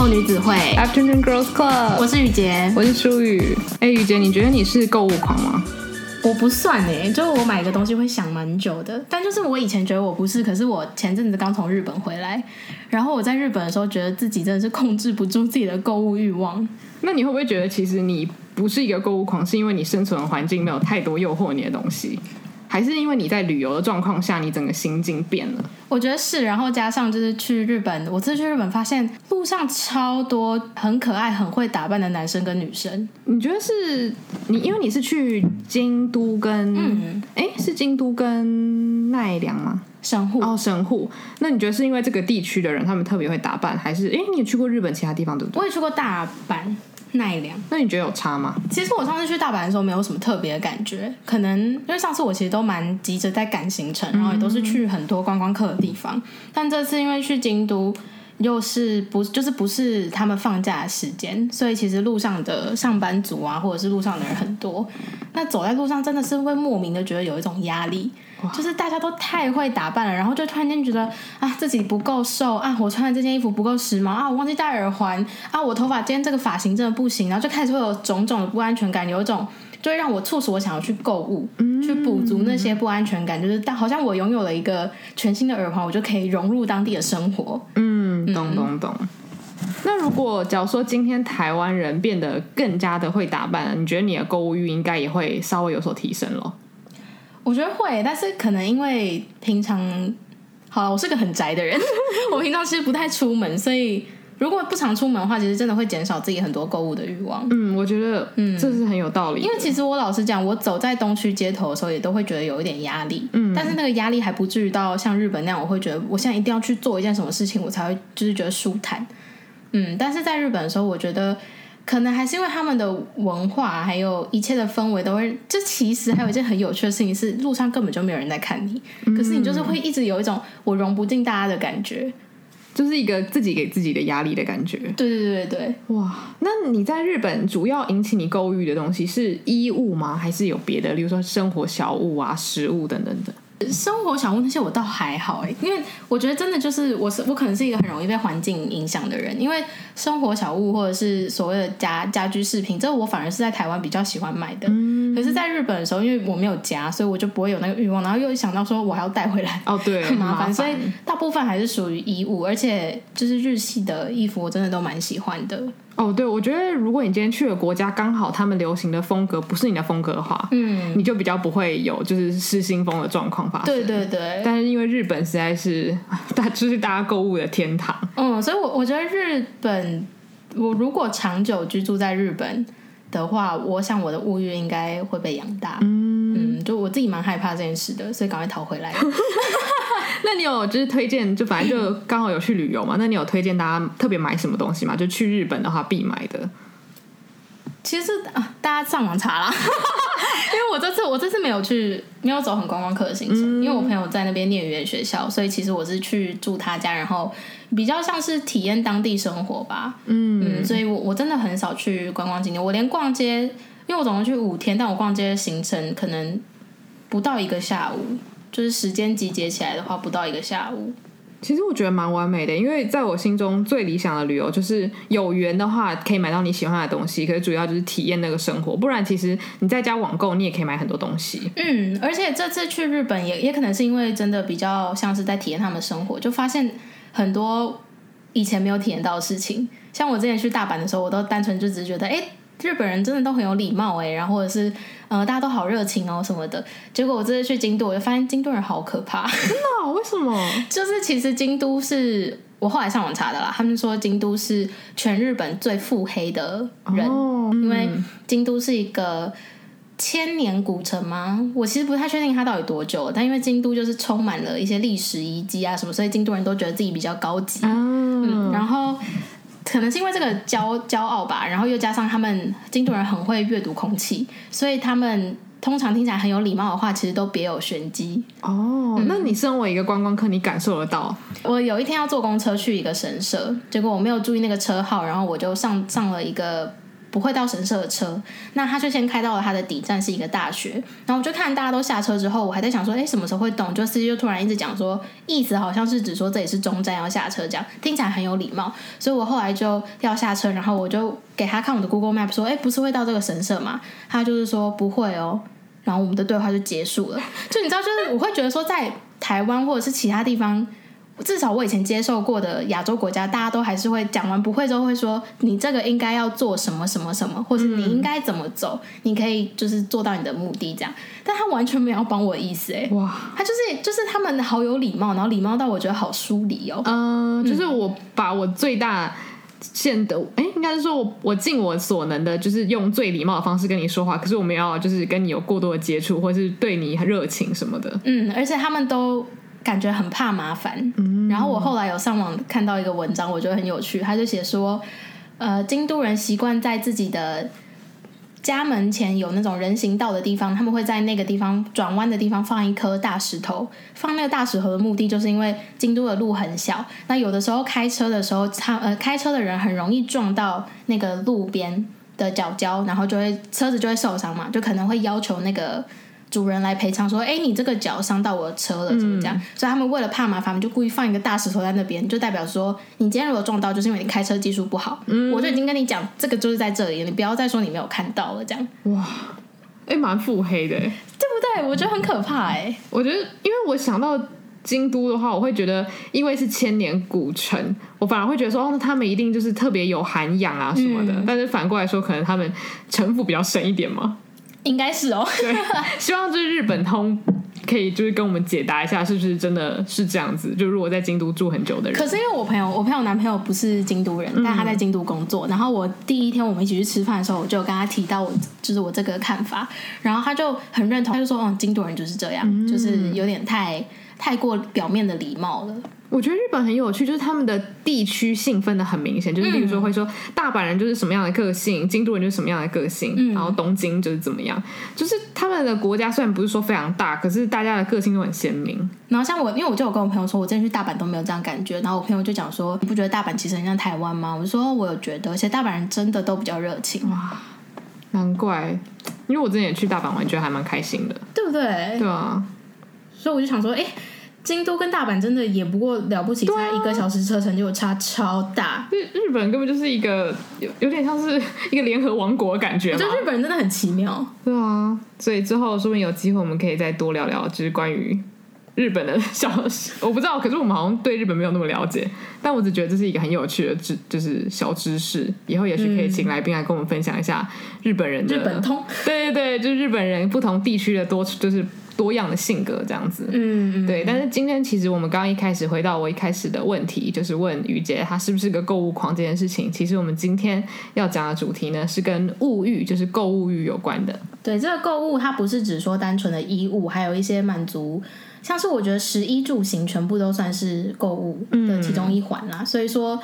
后女子会 Afternoon Girls Club，我是雨洁，我是舒雨。哎，雨洁，你觉得你是购物狂吗？我不算哎，就是我买个东西会想蛮久的，但就是我以前觉得我不是，可是我前阵子刚从日本回来，然后我在日本的时候觉得自己真的是控制不住自己的购物欲望。那你会不会觉得其实你不是一个购物狂，是因为你生存的环境没有太多诱惑你的东西？还是因为你在旅游的状况下，你整个心境变了？我觉得是，然后加上就是去日本，我这次去日本发现路上超多很可爱、很会打扮的男生跟女生。你觉得是你？因为你是去京都跟嗯，哎，是京都跟奈良吗？神户哦，神户。那你觉得是因为这个地区的人他们特别会打扮，还是哎，你也去过日本其他地方对不对？我也去过大阪。奈良，那你觉得有差吗？其实我上次去大阪的时候没有什么特别的感觉，可能因为上次我其实都蛮急着在赶行程，然后也都是去很多观光客的地方。嗯、但这次因为去京都，又是不就是不是他们放假的时间，所以其实路上的上班族啊，或者是路上的人很多，那走在路上真的是会莫名的觉得有一种压力。就是大家都太会打扮了，然后就突然间觉得啊自己不够瘦啊，我穿的这件衣服不够时髦啊，我忘记戴耳环啊，我头发今天这个发型真的不行，然后就开始会有种种的不安全感，有一种就会让我促使我想要去购物，嗯、去补足那些不安全感，就是但好像我拥有了一个全新的耳环，我就可以融入当地的生活。嗯，懂懂懂。那如果假如说今天台湾人变得更加的会打扮了，你觉得你的购物欲应该也会稍微有所提升了？我觉得会，但是可能因为平常，好了，我是个很宅的人，我平常其实不太出门，所以如果不常出门的话，其实真的会减少自己很多购物的欲望。嗯，我觉得，嗯，这是很有道理。因为其实我老实讲，我走在东区街头的时候，也都会觉得有一点压力。嗯，但是那个压力还不至于到像日本那样，我会觉得我现在一定要去做一件什么事情，我才会就是觉得舒坦。嗯，但是在日本的时候，我觉得。可能还是因为他们的文化，还有一切的氛围都会。这其实还有一件很有趣的事情是，路上根本就没有人在看你，嗯、可是你就是会一直有一种我融不进大家的感觉，就是一个自己给自己的压力的感觉。对对对对，哇！那你在日本主要引起你购物欲的东西是衣物吗？还是有别的，例如说生活小物啊、食物等等的？生活小物那些我倒还好哎，因为我觉得真的就是我是我可能是一个很容易被环境影响的人，因为生活小物或者是所谓的家家居饰品，这我反而是在台湾比较喜欢买的。嗯、可是，在日本的时候，因为我没有家，所以我就不会有那个欲望，然后又想到说我还要带回来，哦对，很，麻烦，所以大部分还是属于衣物，而且就是日系的衣服，我真的都蛮喜欢的。哦，对，我觉得如果你今天去的国家刚好他们流行的风格不是你的风格的话，嗯，你就比较不会有就是失心疯的状况发生。对对对。但是因为日本实在是 大就是大家购物的天堂，嗯，所以我我觉得日本，我如果长久居住在日本的话，我想我的物欲应该会被养大。嗯嗯，就我自己蛮害怕这件事的，所以赶快逃回来。那你有就是推荐，就反正就刚好有去旅游嘛？那你有推荐大家特别买什么东西吗？就去日本的话必买的。其实啊，大家上网查啦，因为我这次我这次没有去，没有走很观光客的行程，嗯、因为我朋友在那边念语言学校，所以其实我是去住他家，然后比较像是体验当地生活吧。嗯嗯，所以我我真的很少去观光景点，我连逛街，因为我总共去五天，但我逛街的行程可能不到一个下午。就是时间集结起来的话，不到一个下午。其实我觉得蛮完美的，因为在我心中最理想的旅游就是有缘的话可以买到你喜欢的东西，可是主要就是体验那个生活。不然其实你在家网购，你也可以买很多东西。嗯，而且这次去日本也也可能是因为真的比较像是在体验他们生活，就发现很多以前没有体验到的事情。像我之前去大阪的时候，我都单纯就只是觉得，哎。日本人真的都很有礼貌哎，然后或者是呃大家都好热情哦什么的。结果我这次去京都，我就发现京都人好可怕。真的？为什么？就是其实京都是我后来上网查的啦，他们说京都是全日本最腹黑的人，哦嗯、因为京都是一个千年古城吗？我其实不太确定它到底多久，但因为京都就是充满了一些历史遗迹啊什么，所以京都人都觉得自己比较高级。哦、嗯，然后。可能是因为这个骄骄傲吧，然后又加上他们京都人很会阅读空气，所以他们通常听起来很有礼貌的话，其实都别有玄机。哦，嗯、那你身为一个观光客，你感受得到？我有一天要坐公车去一个神社，结果我没有注意那个车号，然后我就上上了一个不会到神社的车，那他就先开到了他的底站是一个大学，然后我就看大家都下车之后，我还在想说，哎，什么时候会动？就司机就突然一直讲说，意思好像是指说这里是中站要下车，这样听起来很有礼貌，所以我后来就要下车，然后我就给他看我的 Google Map 说，哎，不是会到这个神社吗？他就是说不会哦，然后我们的对话就结束了。就你知道，就是我会觉得说，在台湾或者是其他地方。至少我以前接受过的亚洲国家，大家都还是会讲完不会之后会说，你这个应该要做什么什么什么，或是你应该怎么走，嗯、你可以就是做到你的目的这样。但他完全没有帮我的意思哎，哇，他就是就是他们好有礼貌，然后礼貌到我觉得好疏离哦。嗯，就是我把我最大限的哎，应该是说我我尽我所能的，就是用最礼貌的方式跟你说话。可是我没有就是跟你有过多的接触，或是对你很热情什么的。嗯，而且他们都。感觉很怕麻烦，嗯，然后我后来有上网看到一个文章，我觉得很有趣，他就写说，呃，京都人习惯在自己的家门前有那种人行道的地方，他们会在那个地方转弯的地方放一颗大石头，放那个大石头的目的就是因为京都的路很小，那有的时候开车的时候，他呃开车的人很容易撞到那个路边的角角，然后就会车子就会受伤嘛，就可能会要求那个。主人来赔偿说：“哎，你这个脚伤到我的车了，怎么这样？”所以他们为了怕麻烦，就故意放一个大石头在那边，就代表说，你今天如果撞到，就是因为你开车技术不好。嗯，我就已经跟你讲，这个就是在这里，你不要再说你没有看到了，这样。哇，哎，蛮腹黑的，对不对？我觉得很可怕，哎。我觉得，因为我想到京都的话，我会觉得，因为是千年古城，我反而会觉得说，哦，他们一定就是特别有涵养啊什么的。嗯，但是反过来说，可能他们城府比较深一点嘛。应该是哦，对，希望就是日本通可以就是跟我们解答一下，是不是真的是这样子？就如果在京都住很久的人，可是因为我朋友，我朋友男朋友不是京都人，但他在京都工作。嗯、然后我第一天我们一起去吃饭的时候，我就跟他提到我就是我这个看法，然后他就很认同，他就说：“嗯，京都人就是这样，嗯、就是有点太太过表面的礼貌了。”我觉得日本很有趣，就是他们的地区性分的很明显，就是比如说会说大阪人就是什么样的个性，京都人就是什么样的个性，嗯、然后东京就是怎么样，就是他们的国家虽然不是说非常大，可是大家的个性都很鲜明。然后像我，因为我就有跟我朋友说，我之前去大阪都没有这样感觉，然后我朋友就讲说，你不觉得大阪其实很像台湾吗？我就说我有觉得，而且大阪人真的都比较热情。哇，难怪，因为我之前也去大阪玩，觉得还蛮开心的，对不对？对啊，所以我就想说，哎。京都跟大阪真的也不过了不起，才一个小时车程就差超大。日日本根本就是一个有有点像是一个联合王国的感觉。我觉得日本人真的很奇妙。对啊，所以之后说不定有机会我们可以再多聊聊，就是关于日本的小事。我不知道，可是我们好像对日本没有那么了解。但我只觉得这是一个很有趣的知，就是小知识。以后也许可以请来宾来跟我们分享一下日本人的日本通。对对对，就是日本人不同地区的多，就是。多样的性格这样子，嗯，对。但是今天其实我们刚刚一开始回到我一开始的问题，就是问于姐她是不是个购物狂这件事情。其实我们今天要讲的主题呢，是跟物欲，就是购物欲有关的。对，这个购物它不是只说单纯的衣物，还有一些满足，像是我觉得食衣住行全部都算是购物的其中一环啦。嗯，所以说，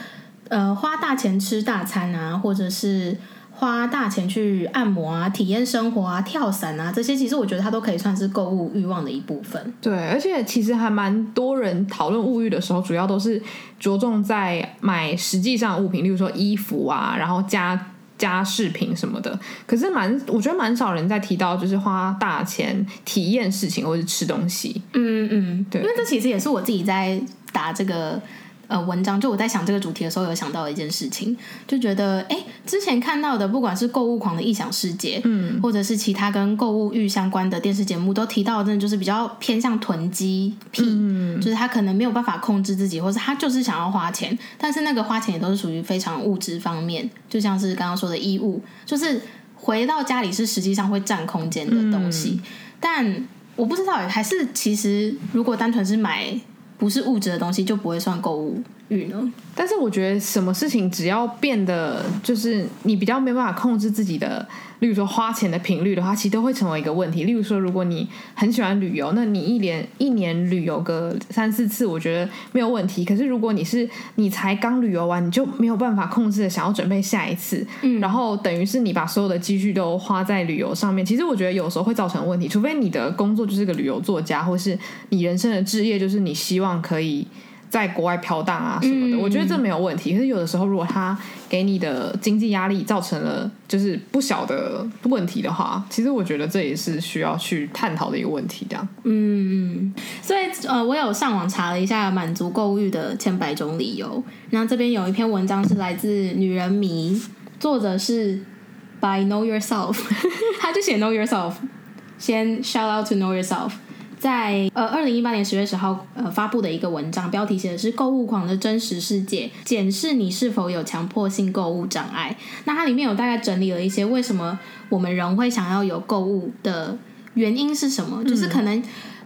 呃，花大钱吃大餐啊，或者是。花大钱去按摩啊，体验生活啊，跳伞啊，这些其实我觉得它都可以算是购物欲望的一部分。对，而且其实还蛮多人讨论物欲的时候，主要都是着重在买实际上的物品，例如说衣服啊，然后家家饰品什么的。可是蛮，我觉得蛮少人在提到就是花大钱体验事情或者是吃东西。嗯嗯，对，因为这其实也是我自己在打这个。呃，文章就我在想这个主题的时候，有想到一件事情，就觉得，哎，之前看到的，不管是购物狂的异想世界，嗯，或者是其他跟购物欲相关的电视节目，都提到，真的就是比较偏向囤积癖，嗯，就是他可能没有办法控制自己，或是他就是想要花钱，但是那个花钱也都是属于非常物质方面，就像是刚刚说的衣物，就是回到家里是实际上会占空间的东西，嗯，但我不知道，还是其实如果单纯是买。不是物质的东西就不会算购物。但是我觉得什么事情只要变得就是你比较没办法控制自己的，例如说花钱的频率的话，其实都会成为一个问题。例如说，如果你很喜欢旅游，那你一年一年旅游个三四次，我觉得没有问题。可是如果你是你才刚旅游完，你就没有办法控制的想要准备下一次，嗯，然后等于是你把所有的积蓄都花在旅游上面。其实我觉得有时候会造成问题，除非你的工作就是个旅游作家，或是你人生的志业就是你希望可以。在国外飘荡啊什么的，嗯、我觉得这没有问题。可是有的时候，如果他给你的经济压力造成了就是不小的问题的话，其实我觉得这也是需要去探讨的一个问题。这样，嗯，所以呃，我有上网查了一下满足购物欲的千百种理由。然后这边有一篇文章是来自《女人迷》，作者是 By Know Yourself，他就写 Know Yourself，先 Shout out to Know Yourself。在呃，二零一八年十月十号呃发布的一个文章，标题写的是“购物狂的真实世界”，检视你是否有强迫性购物障碍。那它里面有大概整理了一些为什么我们人会想要有购物的原因是什么，就是可能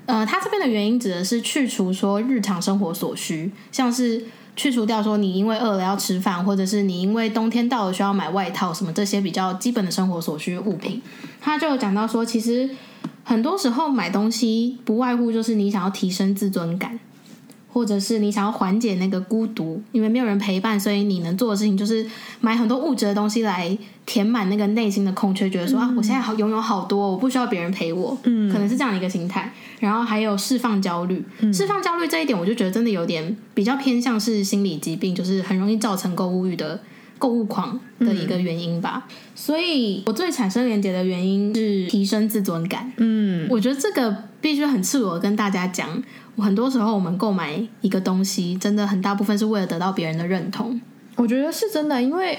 呃，它这边的原因指的是去除说日常生活所需，像是去除掉说你因为饿了要吃饭，或者是你因为冬天到了需要买外套什么这些比较基本的生活所需物品。他就有讲到说，其实。很多时候买东西不外乎就是你想要提升自尊感，或者是你想要缓解那个孤独，因为没有人陪伴，所以你能做的事情就是买很多物质的东西来填满那个内心的空缺，觉得说啊，我现在好拥有好多，我不需要别人陪我，嗯，可能是这样的一个心态。然后还有释放焦虑，释放焦虑这一点，我就觉得真的有点比较偏向是心理疾病，就是很容易造成购物欲的。购物狂的一个原因吧，嗯、所以我最产生连结的原因是提升自尊感。嗯，我觉得这个必须很赤裸的跟大家讲，很多时候我们购买一个东西，真的很大部分是为了得到别人的认同。我觉得是真的，因为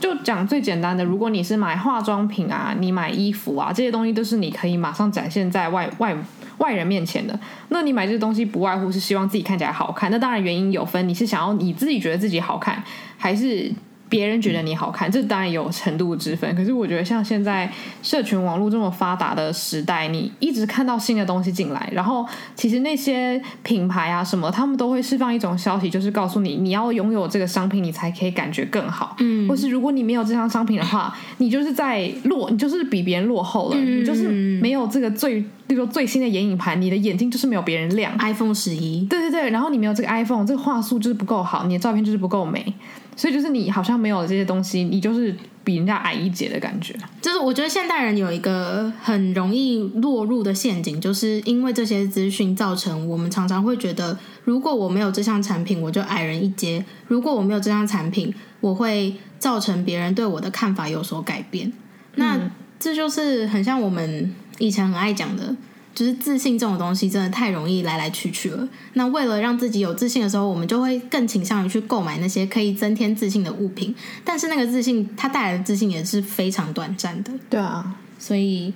就讲最简单的，如果你是买化妆品啊，你买衣服啊，这些东西都是你可以马上展现在外外外人面前的。那你买这些东西，不外乎是希望自己看起来好看。那当然原因有分，你是想要你自己觉得自己好看，还是？别人觉得你好看，这当然有程度之分。可是我觉得，像现在社群网络这么发达的时代，你一直看到新的东西进来，然后其实那些品牌啊什么，他们都会释放一种消息，就是告诉你，你要拥有这个商品，你才可以感觉更好。嗯，或是如果你没有这项商品的话，你就是在落，你就是比别人落后了。嗯，你就是没有这个最，比如说最新的眼影盘，你的眼睛就是没有别人亮。iPhone 十一，对对对，然后你没有这个 iPhone，这个画素就是不够好，你的照片就是不够美。所以就是你好像没有这些东西，你就是比人家矮一截的感觉。就是我觉得现代人有一个很容易落入的陷阱，就是因为这些资讯造成我们常常会觉得，如果我没有这项产品，我就矮人一截；如果我没有这项产品，我会造成别人对我的看法有所改变。那这就是很像我们以前很爱讲的。就是自信这种东西真的太容易来来去去了。那为了让自己有自信的时候，我们就会更倾向于去购买那些可以增添自信的物品。但是那个自信，它带来的自信也是非常短暂的。对啊，所以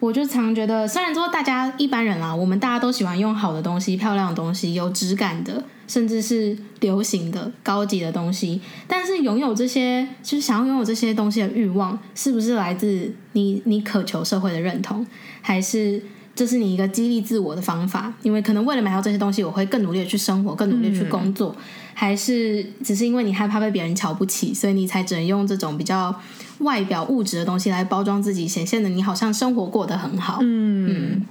我就常觉得，虽然说大家一般人啊，我们大家都喜欢用好的东西、漂亮的东西、有质感的，甚至是流行的、高级的东西。但是拥有这些，就是想要拥有这些东西的欲望，是不是来自你你渴求社会的认同，还是？这是你一个激励自我的方法，因为可能为了买到这些东西，我会更努力的去生活，更努力去工作，嗯、还是只是因为你害怕被别人瞧不起，所以你才只能用这种比较外表物质的东西来包装自己，显现的你好像生活过得很好。嗯，嗯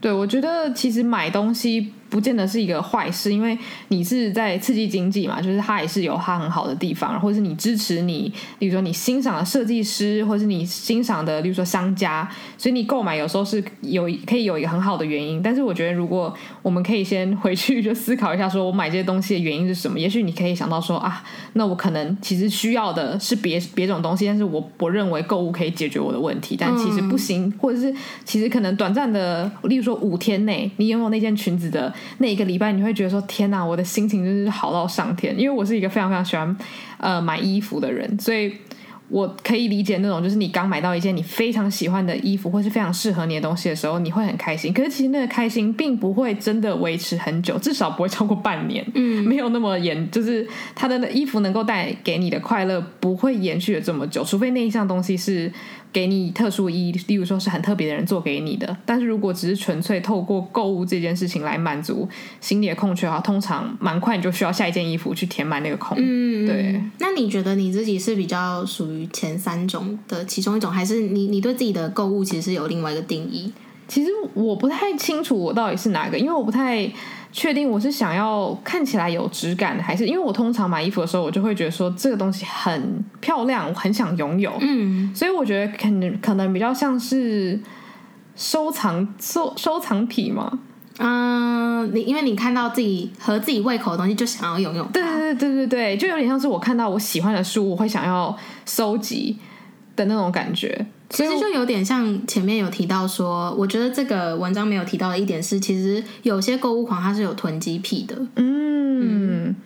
对，我觉得其实买东西。不见得是一个坏事，因为你是在刺激经济嘛，就是它也是有它很好的地方，或者是你支持你，比如说你欣赏的设计师，或者是你欣赏的，比如说商家，所以你购买有时候是有可以有一个很好的原因。但是我觉得，如果我们可以先回去就思考一下，说我买这些东西的原因是什么？也许你可以想到说啊，那我可能其实需要的是别别种东西，但是我我认为购物可以解决我的问题，但其实不行，或者是其实可能短暂的，例如说五天内你拥有那件裙子的。那一个礼拜，你会觉得说：“天哪，我的心情真是好到上天。”因为我是一个非常非常喜欢呃买衣服的人，所以我可以理解那种，就是你刚买到一件你非常喜欢的衣服，或是非常适合你的东西的时候，你会很开心。可是其实那个开心并不会真的维持很久，至少不会超过半年。嗯，没有那么严，就是他的衣服能够带给你的快乐不会延续了这么久，除非那一项东西是。给你特殊意义，例如说是很特别的人做给你的。但是如果只是纯粹透过购物这件事情来满足心里的空缺的话，通常蛮快你就需要下一件衣服去填满那个空。嗯，对。那你觉得你自己是比较属于前三种的其中一种，还是你你对自己的购物其实是有另外一个定义？其实我不太清楚我到底是哪个，因为我不太。确定我是想要看起来有质感，还是因为我通常买衣服的时候，我就会觉得说这个东西很漂亮，我很想拥有。嗯，所以我觉得可能可能比较像是收藏收收藏品嘛。嗯，你因为你看到自己合自己胃口的东西，就想要拥有。对对对对对对，就有点像是我看到我喜欢的书，我会想要收集的那种感觉。其实就有点像前面有提到说，我觉得这个文章没有提到的一点是，其实有些购物狂他是有囤积癖的。嗯。嗯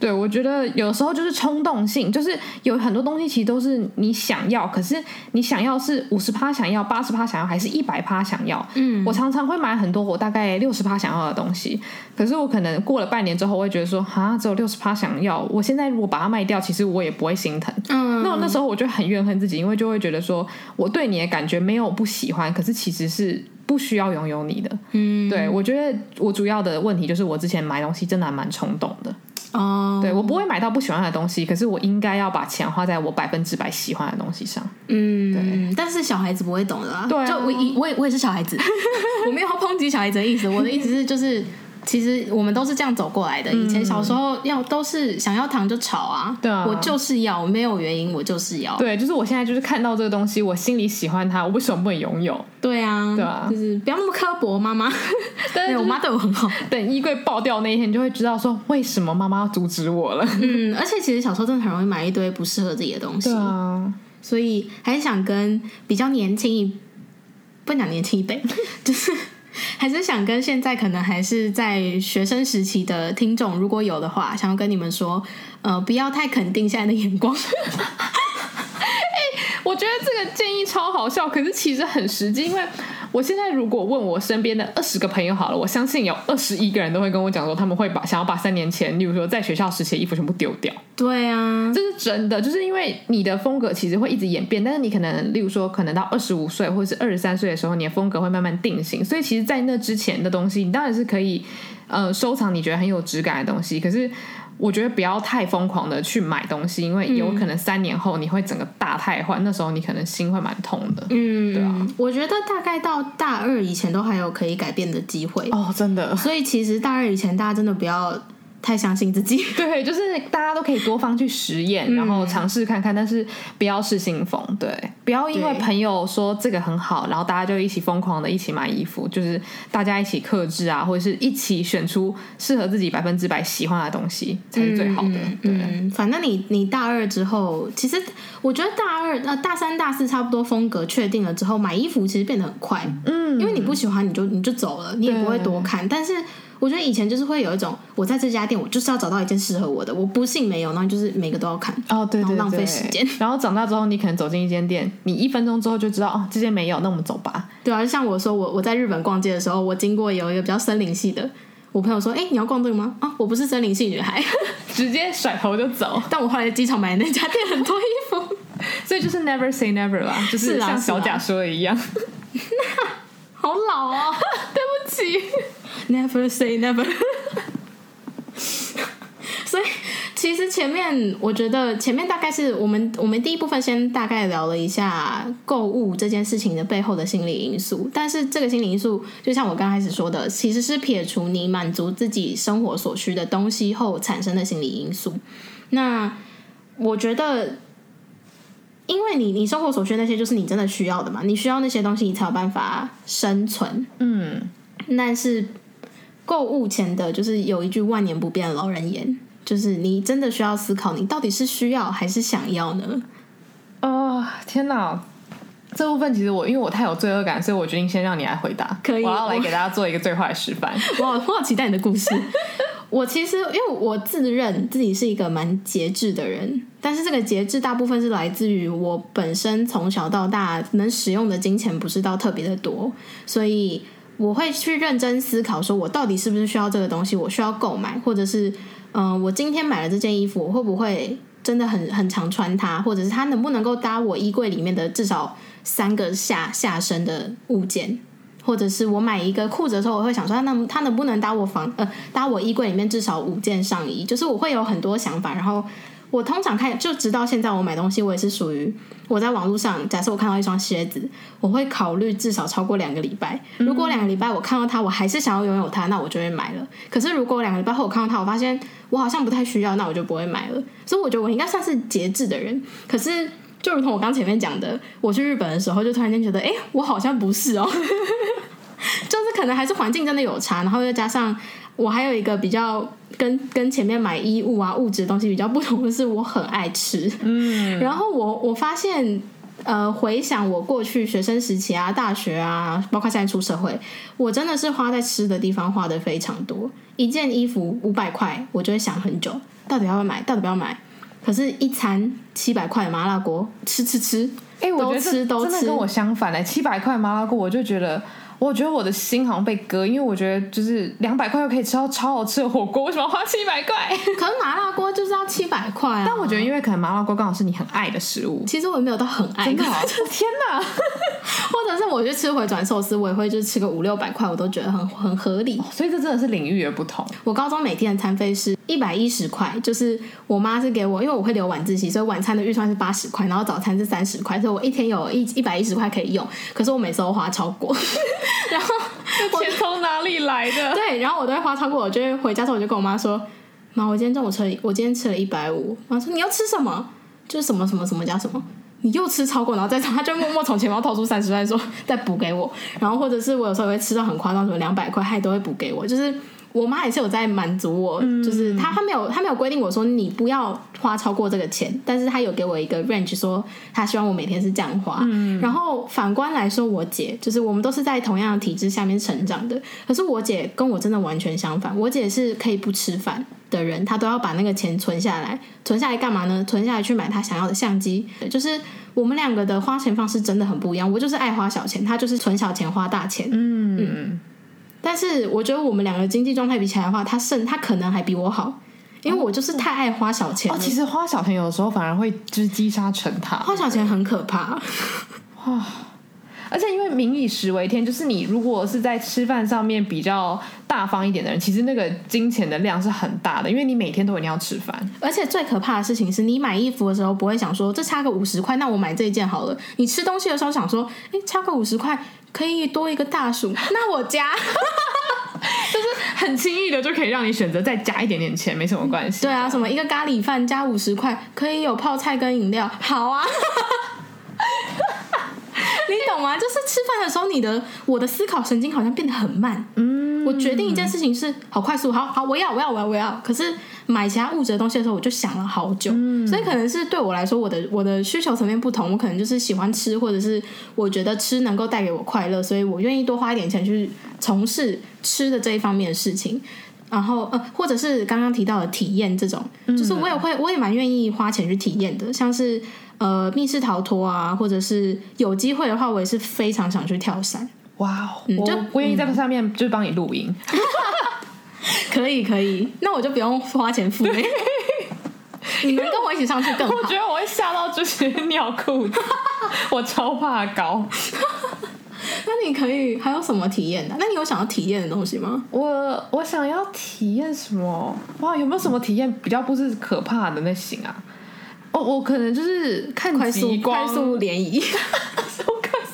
对，我觉得有时候就是冲动性，就是有很多东西其实都是你想要，可是你想要是五十趴想要，八十趴想要，还是一百趴想要？嗯，我常常会买很多我大概六十趴想要的东西，可是我可能过了半年之后，我会觉得说，啊，只有六十趴想要，我现在如果把它卖掉，其实我也不会心疼。嗯，那我那时候我就很怨恨自己，因为就会觉得说我对你的感觉没有不喜欢，可是其实是不需要拥有你的。嗯，对，我觉得我主要的问题就是我之前买东西真的还蛮冲动的。哦，oh. 对，我不会买到不喜欢的东西，可是我应该要把钱花在我百分之百喜欢的东西上。嗯，对。但是小孩子不会懂的啦。对啊，就我我也我也是小孩子，我没有要抨击小孩子的意思。我的意思是就是。其实我们都是这样走过来的。以前小时候要都是想要糖就吵啊，对啊，我就是要，没有原因，我就是要。对，就是我现在就是看到这个东西，我心里喜欢它，我为什么不能拥有？对啊，对啊，就是不要那么刻薄，妈妈。对，我妈对我很好。等衣柜爆掉那一天，你就会知道说为什么妈妈要阻止我了。嗯，而且其实小时候真的很容易买一堆不适合自己的东西。对啊，所以还是想跟比较年轻一，不讲年轻一辈，就是。还是想跟现在可能还是在学生时期的听众，如果有的话，想要跟你们说，呃，不要太肯定现在的眼光。哎我觉得这个建议超好笑，可是其实很实际。因为我现在如果问我身边的二十个朋友好了，我相信有二十一个人都会跟我讲说，他们会把想要把三年前，例如说在学校时期的衣服全部丢掉。对啊，这是真的，就是因为你的风格其实会一直演变，但是你可能，例如说，可能到二十五岁或者是二十三岁的时候，你的风格会慢慢定型。所以，其实，在那之前的东西，你当然是可以呃收藏你觉得很有质感的东西，可是。我觉得不要太疯狂的去买东西，因为有可能三年后你会整个大汰换，嗯、那时候你可能心会蛮痛的。嗯，对啊。我觉得大概到大二以前都还有可以改变的机会哦，真的。所以其实大二以前大家真的不要。太相信自己，对，就是大家都可以多方去实验，嗯、然后尝试看看，但是不要失心疯，对，不要因为朋友说这个很好，然后大家就一起疯狂的一起买衣服，就是大家一起克制啊，或者是一起选出适合自己百分之百喜欢的东西才是最好的。嗯、对、嗯，反正你你大二之后，其实我觉得大二呃大三大四差不多风格确定了之后，买衣服其实变得很快，嗯，因为你不喜欢你就你就走了，你也不会多看，但是。我觉得以前就是会有一种，我在这家店，我就是要找到一件适合我的。我不信没有，那就是每个都要看哦，对对对，浪费时间。然后长大之后，你可能走进一间店，你一分钟之后就知道哦，这间没有，那我们走吧。对啊，就像我说，我我在日本逛街的时候，我经过有一个比较森林系的，我朋友说，哎，你要逛这个吗？啊，我不是森林系女孩，直接甩头就走。但我后来在机场买的那家店很多衣服，所以就是 never say never 啦，就是像小贾说的一样。好老哦，对不起。Never say never。所以其实前面我觉得前面大概是我们我们第一部分先大概聊了一下购物这件事情的背后的心理因素，但是这个心理因素就像我刚开始说的，其实是撇除你满足自己生活所需的东西后产生的心理因素。那我觉得，因为你你生活所需那些就是你真的需要的嘛，你需要那些东西你才有办法生存。嗯，但是。购物前的就是有一句万年不变的老人言，就是你真的需要思考，你到底是需要还是想要呢？哦，天哪！这部分其实我因为我太有罪恶感，所以我决定先让你来回答。可以，我要来给大家做一个最坏的示范。我我好期待你的故事。我其实因为我自认自己是一个蛮节制的人，但是这个节制大部分是来自于我本身从小到大能使用的金钱不是到特别的多，所以。我会去认真思考，说我到底是不是需要这个东西，我需要购买，或者是，嗯、我今天买了这件衣服，我会不会真的很很常穿它，或者是它能不能够搭我衣柜里面的至少三个下下身的物件，或者是我买一个裤子的时候，我会想说，它能它能不能搭我房呃搭我衣柜里面至少五件上衣，就是我会有很多想法，然后。我通常看，就直到现在，我买东西我也是属于我在网络上，假设我看到一双鞋子，我会考虑至少超过两个礼拜。如果两个礼拜我看到它，我还是想要拥有它，那我就会买了。可是如果两个礼拜后我看到它，我发现我好像不太需要，那我就不会买了。所以我觉得我应该算是节制的人。可是就如同我刚前面讲的，我去日本的时候，就突然间觉得，哎，我好像不是哦。就是可能还是环境真的有差，然后又加上我还有一个比较跟跟前面买衣物啊物质的东西比较不同的是，我很爱吃，嗯，然后我我发现。呃，回想我过去学生时期啊，大学啊，包括现在出社会，我真的是花在吃的地方花的非常多。一件衣服五百块，我就会想很久，到底要不要买，到底要不要买。可是，一餐七百块麻辣锅，吃吃吃，哎、欸，我觉得吃都吃，真的跟我相反嘞。七百块麻辣锅，我就觉得。我觉得我的心好像被割，因为我觉得就是两百块又可以吃到超好吃的火锅，为什么花七百块？可是麻辣锅就是要七百块啊！但我觉得，因为可能麻辣锅刚好是你很爱的食物。其实我也没有到很爱，真的、啊。天哪！或者是我去吃回转寿司，我也会就是吃个五六百块，我都觉得很很合理。所以这真的是领域的不同。我高中每天的餐费是一百一十块，就是我妈是给我，因为我会留晚自习，所以晚餐的预算是八十块，然后早餐是三十块，所以我一天有一一百一十块可以用。可是我每次都花超过，然后。钱从哪里来的？对，然后我都会花超过，我就会回家之后我就跟我妈说：“妈，我今天中午吃了，我今天吃了一百五。”妈说：“你要吃什么？就是什么什么什么加什么？你又吃超过，然后再他就默默从钱包掏出三十块说再补给我。然后或者是我有时候也会吃到很夸张，什么两百块，他也都会补给我，就是。”我妈也是有在满足我，嗯、就是她她没有她没有规定我说你不要花超过这个钱，但是她有给我一个 range，说她希望我每天是这样花。嗯、然后反观来说，我姐就是我们都是在同样的体制下面成长的，可是我姐跟我真的完全相反。我姐是可以不吃饭的人，她都要把那个钱存下来，存下来干嘛呢？存下来去买她想要的相机。就是我们两个的花钱方式真的很不一样。我就是爱花小钱，她就是存小钱花大钱。嗯。嗯但是我觉得我们两个经济状态比起来的话，他胜他可能还比我好，因为我就是太爱花小钱。哦，其实花小钱有的时候反而会就是积沙成塔，花小钱很可怕。哇！而且因为民以食为天，就是你如果是在吃饭上面比较大方一点的人，其实那个金钱的量是很大的，因为你每天都一定要吃饭。而且最可怕的事情是你买衣服的时候不会想说这差个五十块，那我买这一件好了。你吃东西的时候想说，哎，差个五十块。可以多一个大薯，那我加，就是很轻易的就可以让你选择再加一点点钱，没什么关系。对啊，什么一个咖喱饭加五十块，可以有泡菜跟饮料，好啊。你懂吗？就是吃饭的时候，你的我的思考神经好像变得很慢。嗯，我决定一件事情是好快速，好好，我要我要我要我要。可是买其他物质的东西的时候，我就想了好久。嗯，所以可能是对我来说，我的我的需求层面不同，我可能就是喜欢吃，或者是我觉得吃能够带给我快乐，所以我愿意多花一点钱去从事吃的这一方面的事情。然后呃，或者是刚刚提到的体验这种，就是我也会我也蛮愿意花钱去体验的，像是。呃，密室逃脱啊，或者是有机会的话，我也是非常想去跳伞。哇哦，嗯、就我愿意在上面就是帮你录音，可以可以，那我就不用花钱付了。你们跟我一起上去更好。我觉得我会吓到就是尿裤子，我超怕高。那你可以还有什么体验的？那你有想要体验的东西吗？我我想要体验什么？哇，有没有什么体验比较不是可怕的那型啊？我我可能就是看快速快速联谊，快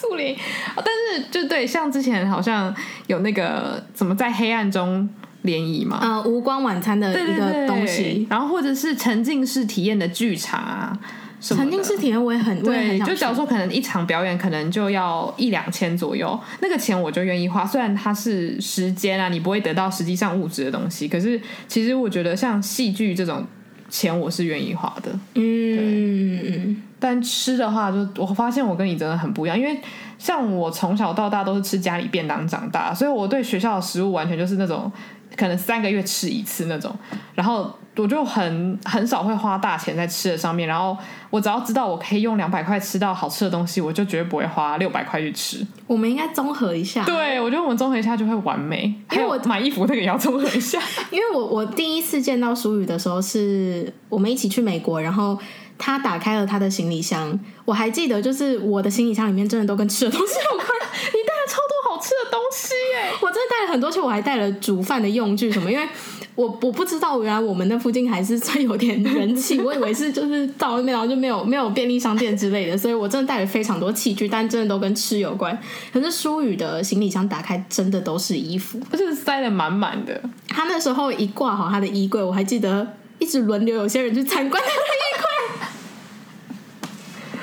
速联谊，但是就对，像之前好像有那个怎么在黑暗中联谊嘛，呃，无光晚餐的一个东西，然后或者是沉浸式体验的剧场啊，沉浸式体验我也很对，就假如说可能一场表演可能就要一两千左右，那个钱我就愿意花，虽然它是时间啊，你不会得到实际上物质的东西，可是其实我觉得像戏剧这种。钱我是愿意花的，嗯嗯，但吃的话，就我发现我跟你真的很不一样，因为像我从小到大都是吃家里便当长大，所以我对学校的食物完全就是那种可能三个月吃一次那种，然后我就很很少会花大钱在吃的上面，然后我只要知道我可以用两百块吃到好吃的东西，我就绝对不会花六百块去吃。我们应该综合一下，对，我觉得我们综合一下就会完美。因为我买衣服那个也要综合一下，因为我我第一次见到舒宇的时候是我们一起去美国，然后他打开了他的行李箱，我还记得就是我的行李箱里面真的都跟吃的东西有关，你带了超多好吃的东西耶，我真的带了很多，其实我还带了煮饭的用具什么，因为。我我不知道，原来我们那附近还是算有点人气。我以为是就是到那边然后就没有没有便利商店之类的，所以我真的带了非常多器具，但真的都跟吃有关。可是舒宇的行李箱打开，真的都是衣服，而且是塞得满满的。他那时候一挂好他的衣柜，我还记得一直轮流有些人去参观他的衣柜。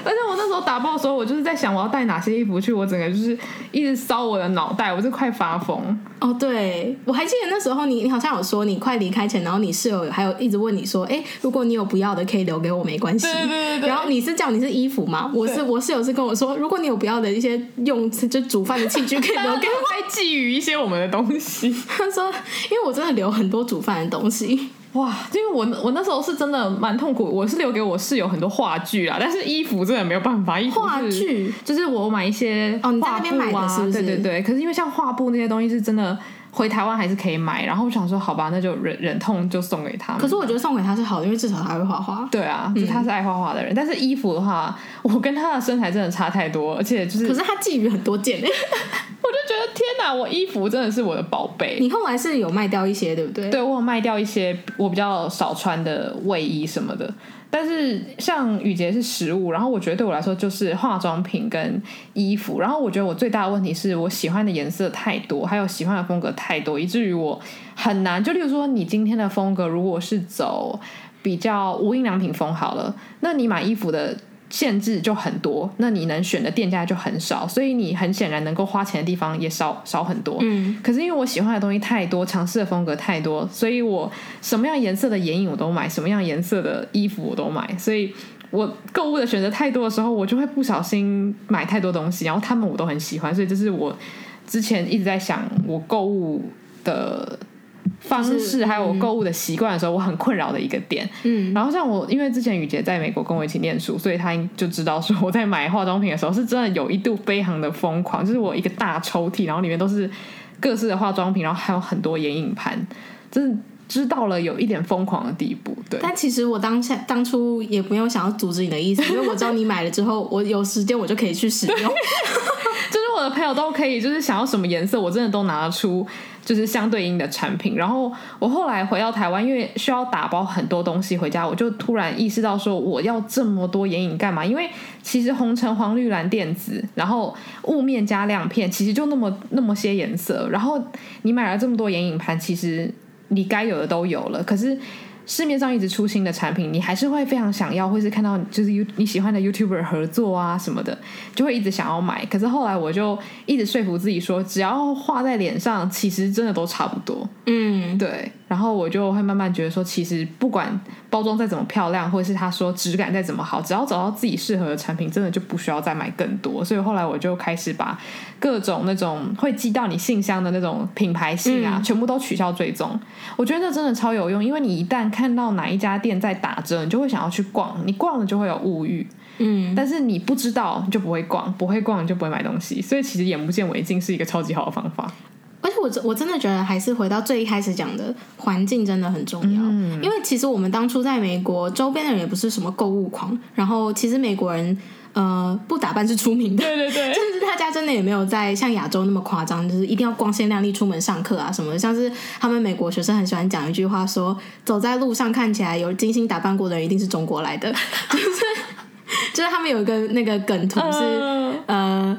而且我那时候打包的时候，我就是在想我要带哪些衣服去，我整个就是一直烧我的脑袋，我就快发疯。哦，对，我还记得那时候你你好像有说你快离开前，然后你室友还有一直问你说，哎，如果你有不要的可以留给我没关系。对对对对。然后你是叫你是衣服吗？我是我室友是跟我说，如果你有不要的一些用就煮饭的器具可以留给我，在觊觎一些我们的东西。他说，因为我真的留很多煮饭的东西。哇，因为我我那时候是真的蛮痛苦，我是留给我室友很多话剧啊，但是衣服真的没有办法。衣服话剧就是我买一些画布啊，哦，你在那边买的是不是？对对对。可是因为像画布那些东西是真的。回台湾还是可以买，然后我想说，好吧，那就忍忍痛就送给他。可是我觉得送给他是好的，因为至少他会画画。对啊，就他是爱画画的人。嗯、但是衣服的话，我跟他的身材真的差太多，而且就是，可是他觊觎很多件，我就觉得天哪，我衣服真的是我的宝贝。你后来是有卖掉一些，对不对？对，我有卖掉一些我比较少穿的卫衣什么的。但是像雨洁是食物，然后我觉得对我来说就是化妆品跟衣服，然后我觉得我最大的问题是我喜欢的颜色太多，还有喜欢的风格太多，以至于我很难。就例如说，你今天的风格如果是走比较无印良品风好了，那你买衣服的。限制就很多，那你能选的店家就很少，所以你很显然能够花钱的地方也少少很多。嗯，可是因为我喜欢的东西太多，尝试的风格太多，所以我什么样颜色的眼影我都买，什么样颜色的衣服我都买，所以我购物的选择太多的时候，我就会不小心买太多东西，然后他们我都很喜欢，所以这是我之前一直在想我购物的。方式还有我购物的习惯的时候，我很困扰的一个点。嗯，然后像我，因为之前雨洁在美国跟我一起念书，所以他就知道说我在买化妆品的时候是真的有一度非常的疯狂，就是我一个大抽屉，然后里面都是各式的化妆品，然后还有很多眼影盘，真的知道了有一点疯狂的地步。对，但其实我当下当初也没有想要阻止你的意思，因为我知道你买了之后，我有时间我就可以去使用，就是我的朋友都可以，就是想要什么颜色，我真的都拿得出。就是相对应的产品，然后我后来回到台湾，因为需要打包很多东西回家，我就突然意识到说，我要这么多眼影干嘛？因为其实红橙黄绿蓝靛紫，然后雾面加亮片，其实就那么那么些颜色，然后你买了这么多眼影盘，其实你该有的都有了，可是。市面上一直出新的产品，你还是会非常想要，或是看到就是 You 你喜欢的 YouTuber 合作啊什么的，就会一直想要买。可是后来我就一直说服自己说，只要画在脸上，其实真的都差不多。嗯，对。然后我就会慢慢觉得说，其实不管包装再怎么漂亮，或者是他说质感再怎么好，只要找到自己适合的产品，真的就不需要再买更多。所以后来我就开始把各种那种会寄到你信箱的那种品牌信啊，嗯、全部都取消追踪。我觉得那真的超有用，因为你一旦看到哪一家店在打折，你就会想要去逛，你逛了就会有物欲。嗯，但是你不知道，就不会逛，不会逛你就不会买东西。所以其实眼不见为净是一个超级好的方法。而且我真我真的觉得，还是回到最一开始讲的环境真的很重要。嗯，因为其实我们当初在美国，周边的人也不是什么购物狂。然后其实美国人呃不打扮是出名的，对对对，甚至大家真的也没有在像亚洲那么夸张，就是一定要光鲜亮丽出门上课啊什么的。像是他们美国学生很喜欢讲一句话说，走在路上看起来有精心打扮过的人，一定是中国来的。就 是就是他们有一个那个梗图是呃，呃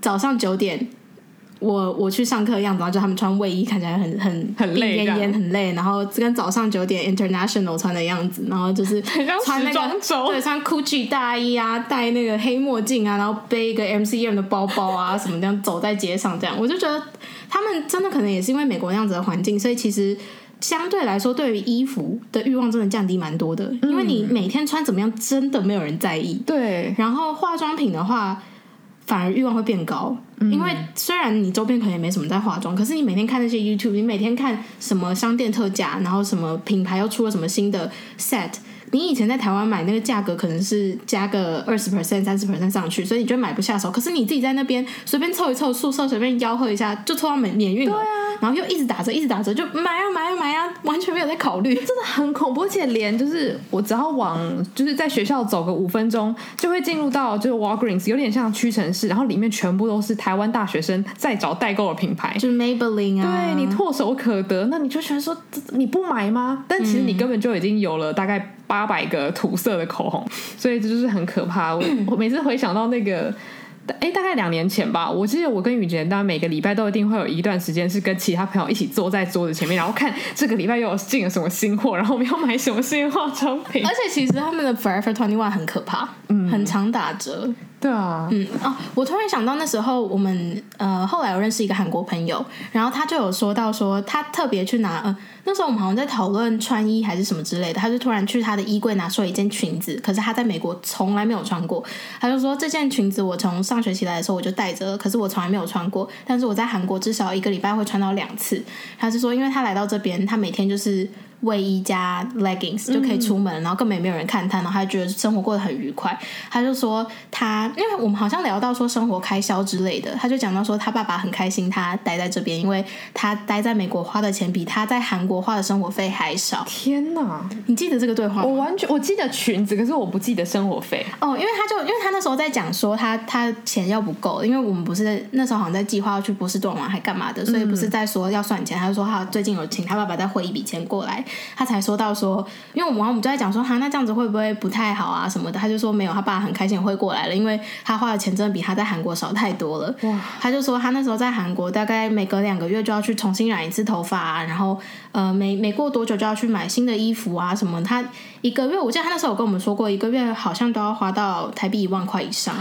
早上九点。我我去上课的样子，然后就他们穿卫衣，看起来很很很累，病恹恹很累。然后跟早上九点 International 穿的样子，然后就是 穿那个对，穿 Gucci 大衣啊，戴那个黑墨镜啊，然后背一个 MCM 的包包啊，什么这样走在街上这样，我就觉得他们真的可能也是因为美国那样子的环境，所以其实相对来说，对于衣服的欲望真的降低蛮多的，嗯，因为你每天穿怎么样，真的没有人在意。对，然后化妆品的话。反而欲望会变高，因为虽然你周边可能也没什么在化妆，可是你每天看那些 YouTube，你每天看什么商店特价，然后什么品牌又出了什么新的 set。你以前在台湾买那个价格可能是加个二十 percent、三十 percent 上去，所以你就买不下手。可是你自己在那边随便凑一凑，宿舍随便吆喝一下，就凑到免免运了。对啊，然后又一直打折，一直打折，就买啊买啊买啊，完全没有在考虑，真的很恐怖。而且连就是我只要往就是在学校走个五分钟，就会进入到就是 Walgreens，有点像屈臣氏，然后里面全部都是台湾大学生在找代购的品牌，就是 Maybelline 啊，对，你唾手可得，那你就觉得说你不买吗？但其实你根本就已经有了大概。八百个土色的口红，所以这就是很可怕。我 我每次回想到那个哎，大概两年前吧，我记得我跟雨杰，大家每个礼拜都一定会有一段时间是跟其他朋友一起坐在桌子前面，然后看这个礼拜又有进了什么新货，然后我们要买什么新化妆品。而且其实他们的 Forever Twenty One 很可怕，嗯，很常打折。对啊，嗯哦，我突然想到那时候我们呃后来有认识一个韩国朋友，然后他就有说到说他特别去拿呃那时候我们好像在讨论穿衣还是什么之类的，他就突然去他的衣柜拿出了一件裙子，可是他在美国从来没有穿过，他就说这件裙子我从上学期来的时候我就带着，可是我从来没有穿过，但是我在韩国至少一个礼拜会穿到两次。他是说因为他来到这边，他每天就是。卫衣加 leggings 就可以出门，嗯、然后根本也没有人看他，然后他就觉得生活过得很愉快。他就说他，因为我们好像聊到说生活开销之类的，他就讲到说他爸爸很开心他待在这边，因为他待在美国花的钱比他在韩国花的生活费还少。天哪，你记得这个对话吗？我完全我记得裙子，可是我不记得生活费。哦，因为他就因为他那时候在讲说他他钱要不够，因为我们不是那时候好像在计划要去波士顿玩还干嘛的，所以不是在说要算钱。嗯、他就说他最近有请他爸爸再汇一笔钱过来。他才说到说，因为我们我们就在讲说，哈，那这样子会不会不太好啊什么的？他就说没有，他爸很开心会过来了，因为他花的钱真的比他在韩国少太多了。哇！他就说他那时候在韩国大概每隔两个月就要去重新染一次头发啊，然后呃，没没过多久就要去买新的衣服啊什么。他一个月，我记得他那时候有跟我们说过，一个月好像都要花到台币一万块以上，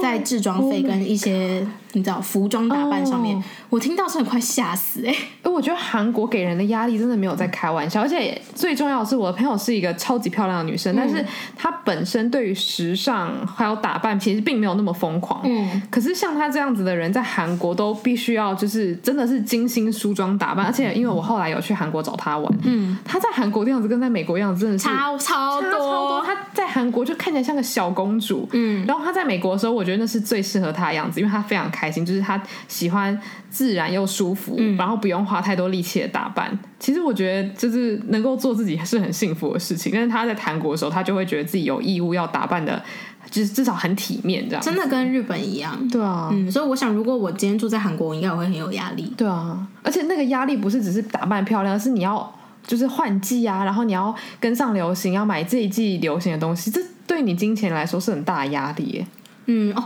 在制装费跟一些。你知道服装打扮上面，oh. 我听到是很快吓死哎、欸！因为我觉得韩国给人的压力真的没有在开玩笑，而且最重要的是，我的朋友是一个超级漂亮的女生，嗯、但是她本身对于时尚还有打扮其实并没有那么疯狂。嗯，可是像她这样子的人，在韩国都必须要就是真的是精心梳妆打扮，而且因为我后来有去韩国找她玩，嗯，她在韩国的样子跟在美国样子真的是超超多，超多。她在韩国就看起来像个小公主，嗯，然后她在美国的时候，我觉得那是最适合她的样子，因为她非常开。心就是她喜欢自然又舒服，嗯、然后不用花太多力气的打扮。其实我觉得，就是能够做自己是很幸福的事情。但是她在韩国的时候，她就会觉得自己有义务要打扮的，就是至少很体面，这样真的跟日本一样。对啊，嗯，所以我想，如果我今天住在韩国，我应该我会很有压力。对啊，而且那个压力不是只是打扮漂亮，而是你要就是换季啊，然后你要跟上流行，要买这一季流行的东西，这对你金钱来说是很大的压力耶。嗯哦。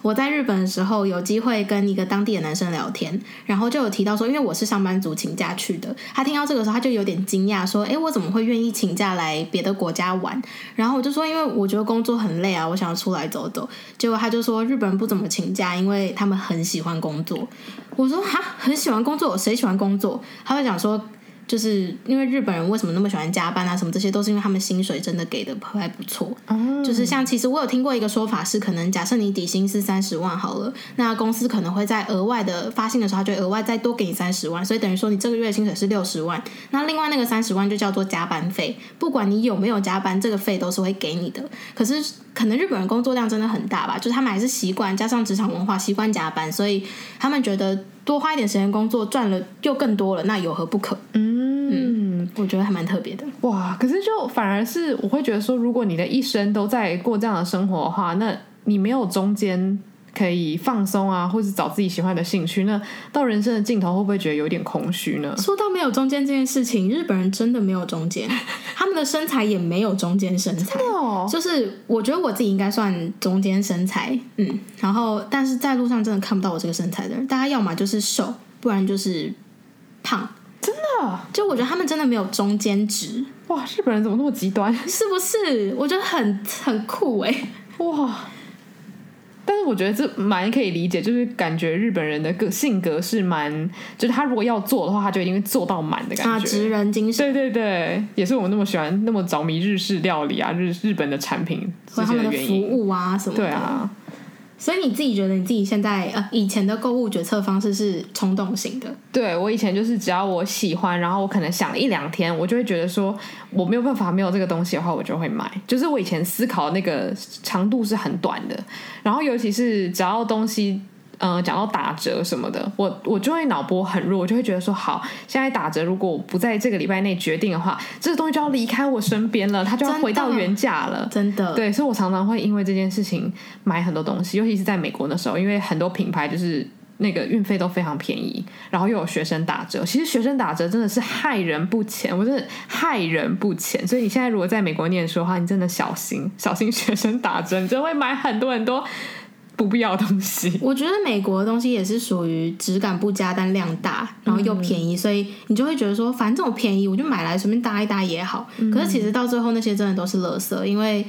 我在日本的时候有机会跟一个当地的男生聊天，然后就有提到说，因为我是上班族请假去的。他听到这个时候，他就有点惊讶，说：“诶，我怎么会愿意请假来别的国家玩？”然后我就说：“因为我觉得工作很累啊，我想要出来走走。”结果他就说：“日本人不怎么请假，因为他们很喜欢工作。”我说：“哈，很喜欢工作？谁喜欢工作？”他会讲说。就是因为日本人为什么那么喜欢加班啊？什么这些都是因为他们薪水真的给的还不错。嗯，就是像其实我有听过一个说法是，可能假设你底薪是三十万好了，那公司可能会在额外的发薪的时候，就额外再多给你三十万，所以等于说你这个月的薪水是六十万。那另外那个三十万就叫做加班费，不管你有没有加班，这个费都是会给你的。可是可能日本人工作量真的很大吧，就是他们还是习惯加上职场文化习惯加班，所以他们觉得。多花一点时间工作，赚了又更多了，那有何不可？嗯，嗯，我觉得还蛮特别的。哇，可是就反而是我会觉得说，如果你的一生都在过这样的生活的话，那你没有中间。可以放松啊，或者找自己喜欢的兴趣。那到人生的尽头，会不会觉得有点空虚呢？说到没有中间这件事情，日本人真的没有中间，他们的身材也没有中间身材。哦，就是我觉得我自己应该算中间身材，嗯。然后，但是在路上真的看不到我这个身材的人，大家要么就是瘦，不然就是胖。真的，就我觉得他们真的没有中间值。哇，日本人怎么那么极端？是不是？我觉得很很酷哎、欸。哇。但是我觉得这蛮可以理解，就是感觉日本人的个性格是蛮，就是他如果要做的话，他就一定会做到满的感觉。啊，职人精神。对对对，也是我们那么喜欢、那么着迷日式料理啊，日日本的产品他们的。服务啊什么的。对啊。所以你自己觉得你自己现在呃以前的购物决策方式是冲动型的？对，我以前就是只要我喜欢，然后我可能想一两天，我就会觉得说我没有办法没有这个东西的话，我就会买。就是我以前思考那个长度是很短的，然后尤其是只要东西。嗯，讲到打折什么的，我我就会脑波很弱，我就会觉得说，好，现在打折，如果我不在这个礼拜内决定的话，这个东西就要离开我身边了，它就要回到原价了，真的。对，所以我常常会因为这件事情买很多东西，尤其是在美国的时候，因为很多品牌就是那个运费都非常便宜，然后又有学生打折。其实学生打折真的是害人不浅，我真的害人不浅。所以你现在如果在美国念书的话，你真的小心小心学生打折，你真的会买很多很多。不必要的东西。我觉得美国的东西也是属于质感不佳，但量大，然后又便宜，嗯、所以你就会觉得说，反正这种便宜，我就买来随便搭一搭也好。嗯、可是其实到最后那些真的都是垃圾，因为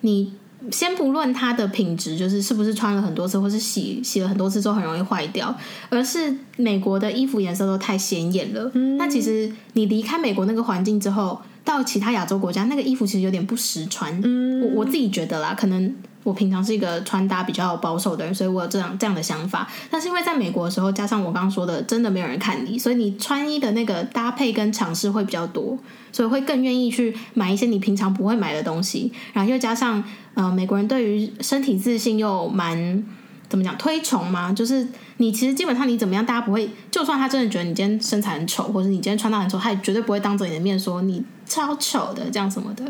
你。先不论它的品质，就是是不是穿了很多次，或是洗洗了很多次之后很容易坏掉，而是美国的衣服颜色都太鲜艳了。嗯，那其实你离开美国那个环境之后，到其他亚洲国家，那个衣服其实有点不实穿。嗯，我我自己觉得啦，可能我平常是一个穿搭比较保守的人，所以我有这样这样的想法。但是因为在美国的时候，加上我刚刚说的，真的没有人看你，所以你穿衣的那个搭配跟尝试会比较多，所以会更愿意去买一些你平常不会买的东西，然后又加上。呃，美国人对于身体自信又蛮怎么讲推崇吗？就是你其实基本上你怎么样，大家不会，就算他真的觉得你今天身材很丑，或者你今天穿搭很丑，他也绝对不会当着你的面说你超丑的这样什么的。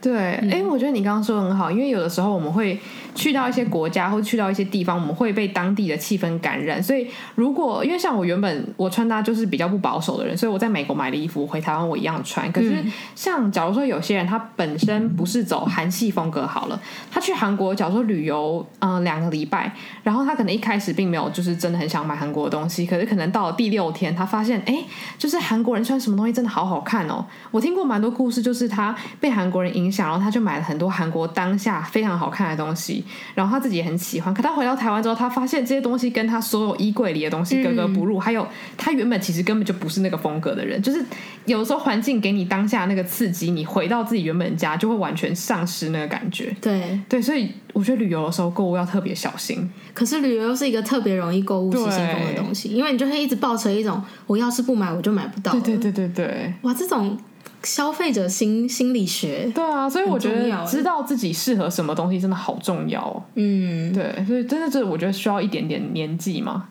对，哎、嗯，我觉得你刚刚说的很好，因为有的时候我们会去到一些国家或去到一些地方，我们会被当地的气氛感染。所以，如果因为像我原本我穿搭就是比较不保守的人，所以我在美国买的衣服回台湾我一样穿。可是，像假如说有些人他本身不是走韩系风格好了，他去韩国假如说旅游，嗯、两个礼拜，然后他可能一开始并没有就是真的很想买韩国的东西，可是可能到了第六天，他发现哎，就是韩国人穿什么东西真的好好看哦。我听过蛮多故事，就是他被韩国人影响。然后他就买了很多韩国当下非常好看的东西，然后他自己也很喜欢。可他回到台湾之后，他发现这些东西跟他所有衣柜里的东西格格不入。嗯、还有他原本其实根本就不是那个风格的人，就是有时候环境给你当下那个刺激，你回到自己原本家就会完全丧失那个感觉。对对，所以我觉得旅游的时候购物要特别小心。可是旅游又是一个特别容易购物失心疯的东西，因为你就会一直抱持一种我要是不买我就买不到。对对对对对，哇，这种。消费者心心理学，对啊，所以我觉得知道自己适合什么东西真的好重要哦。嗯，对，所以真的是我觉得需要一点点年纪嘛。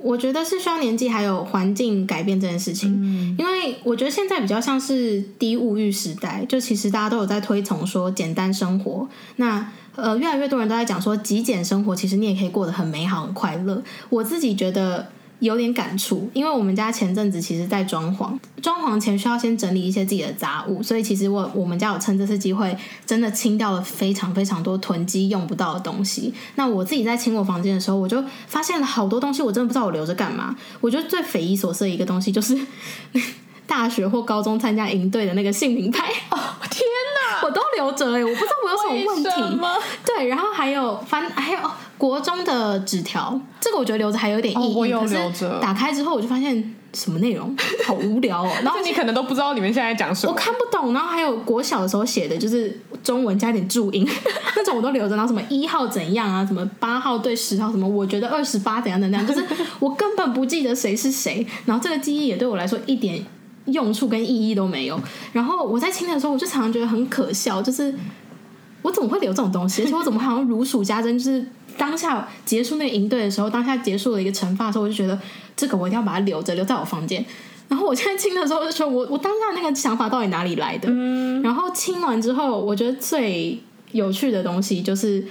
我觉得是需要年纪，还有环境改变这件事情。嗯，因为我觉得现在比较像是低物欲时代，就其实大家都有在推崇说简单生活。那呃，越来越多人都在讲说极简生活，其实你也可以过得很美好、很快乐。我自己觉得。有点感触，因为我们家前阵子其实在装潢，装潢前需要先整理一些自己的杂物，所以其实我我们家有趁这次机会，真的清掉了非常非常多囤积用不到的东西。那我自己在清我房间的时候，我就发现了好多东西，我真的不知道我留着干嘛。我觉得最匪夷所思的一个东西就是 大学或高中参加营队的那个姓名牌。哦，天哪，我都留着哎，我不知道我有什么问题。对，然后还有反还有。国中的纸条，这个我觉得留着还有点意义。哦、我有留着。打开之后，我就发现什么内容好无聊哦。然后你可能都不知道你们现在讲什么，我看不懂。然后还有国小的时候写的，就是中文加点注音，那种我都留着。然后什么一号怎样啊，什么八号对十号，什么我觉得二十八怎样怎样，就是 我根本不记得谁是谁。然后这个记忆也对我来说一点用处跟意义都没有。然后我在清的时候，我就常常觉得很可笑，就是我怎么会留这种东西？而且我怎么好像如数家珍，就是。当下结束那个营队的时候，当下结束了一个惩罚的时候，我就觉得这个我一定要把它留着，留在我房间。然后我现在清的时候，就说我我当下那个想法到底哪里来的？嗯。然后清完之后，我觉得最有趣的东西就是，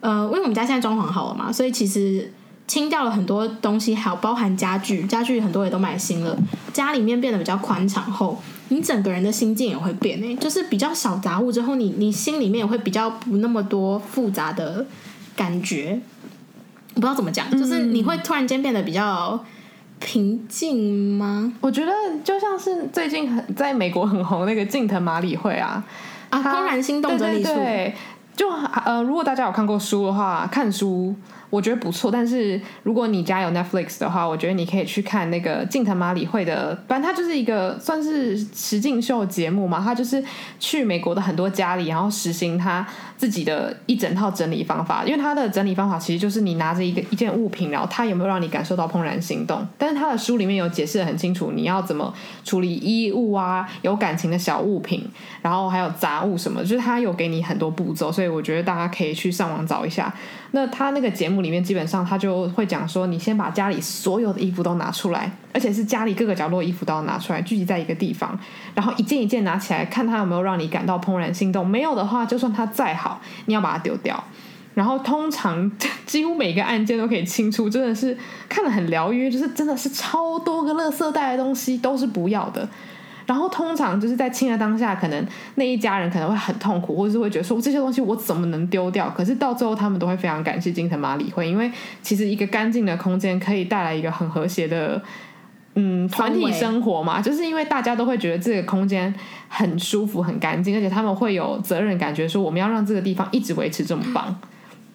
呃，因为我们家现在装潢好了嘛，所以其实清掉了很多东西，还有包含家具，家具很多也都买新了，家里面变得比较宽敞后，你整个人的心境也会变诶，就是比较少杂物之后，你你心里面也会比较不那么多复杂的。感觉我不知道怎么讲，就是你会突然间变得比较平静吗？我觉得就像是最近很在美国很红那个近藤麻里惠啊啊，怦然心动整理术。对对对，就呃，如果大家有看过书的话，看书。我觉得不错，但是如果你家有 Netflix 的话，我觉得你可以去看那个近藤麻里惠的，反正它就是一个算是实境秀节目嘛，他就是去美国的很多家里，然后实行他自己的一整套整理方法。因为他的整理方法其实就是你拿着一个一件物品，然后他有没有让你感受到怦然心动？但是他的书里面有解释得很清楚，你要怎么处理衣物啊，有感情的小物品，然后还有杂物什么，就是他有给你很多步骤，所以我觉得大家可以去上网找一下。那他那个节目里面，基本上他就会讲说，你先把家里所有的衣服都拿出来，而且是家里各个角落衣服都要拿出来，聚集在一个地方，然后一件一件拿起来，看他有没有让你感到怦然心动。没有的话，就算它再好，你要把它丢掉。然后通常 几乎每个案件都可以清出，真的是看了很疗愈，就是真的是超多个垃圾袋的东西都是不要的。然后通常就是在清的当下，可能那一家人可能会很痛苦，或者是会觉得说这些东西我怎么能丢掉？可是到最后他们都会非常感谢金藤麻里惠，因为其实一个干净的空间可以带来一个很和谐的。嗯，团体生活嘛，就是因为大家都会觉得这个空间很舒服、很干净，而且他们会有责任感觉，说我们要让这个地方一直维持这么棒。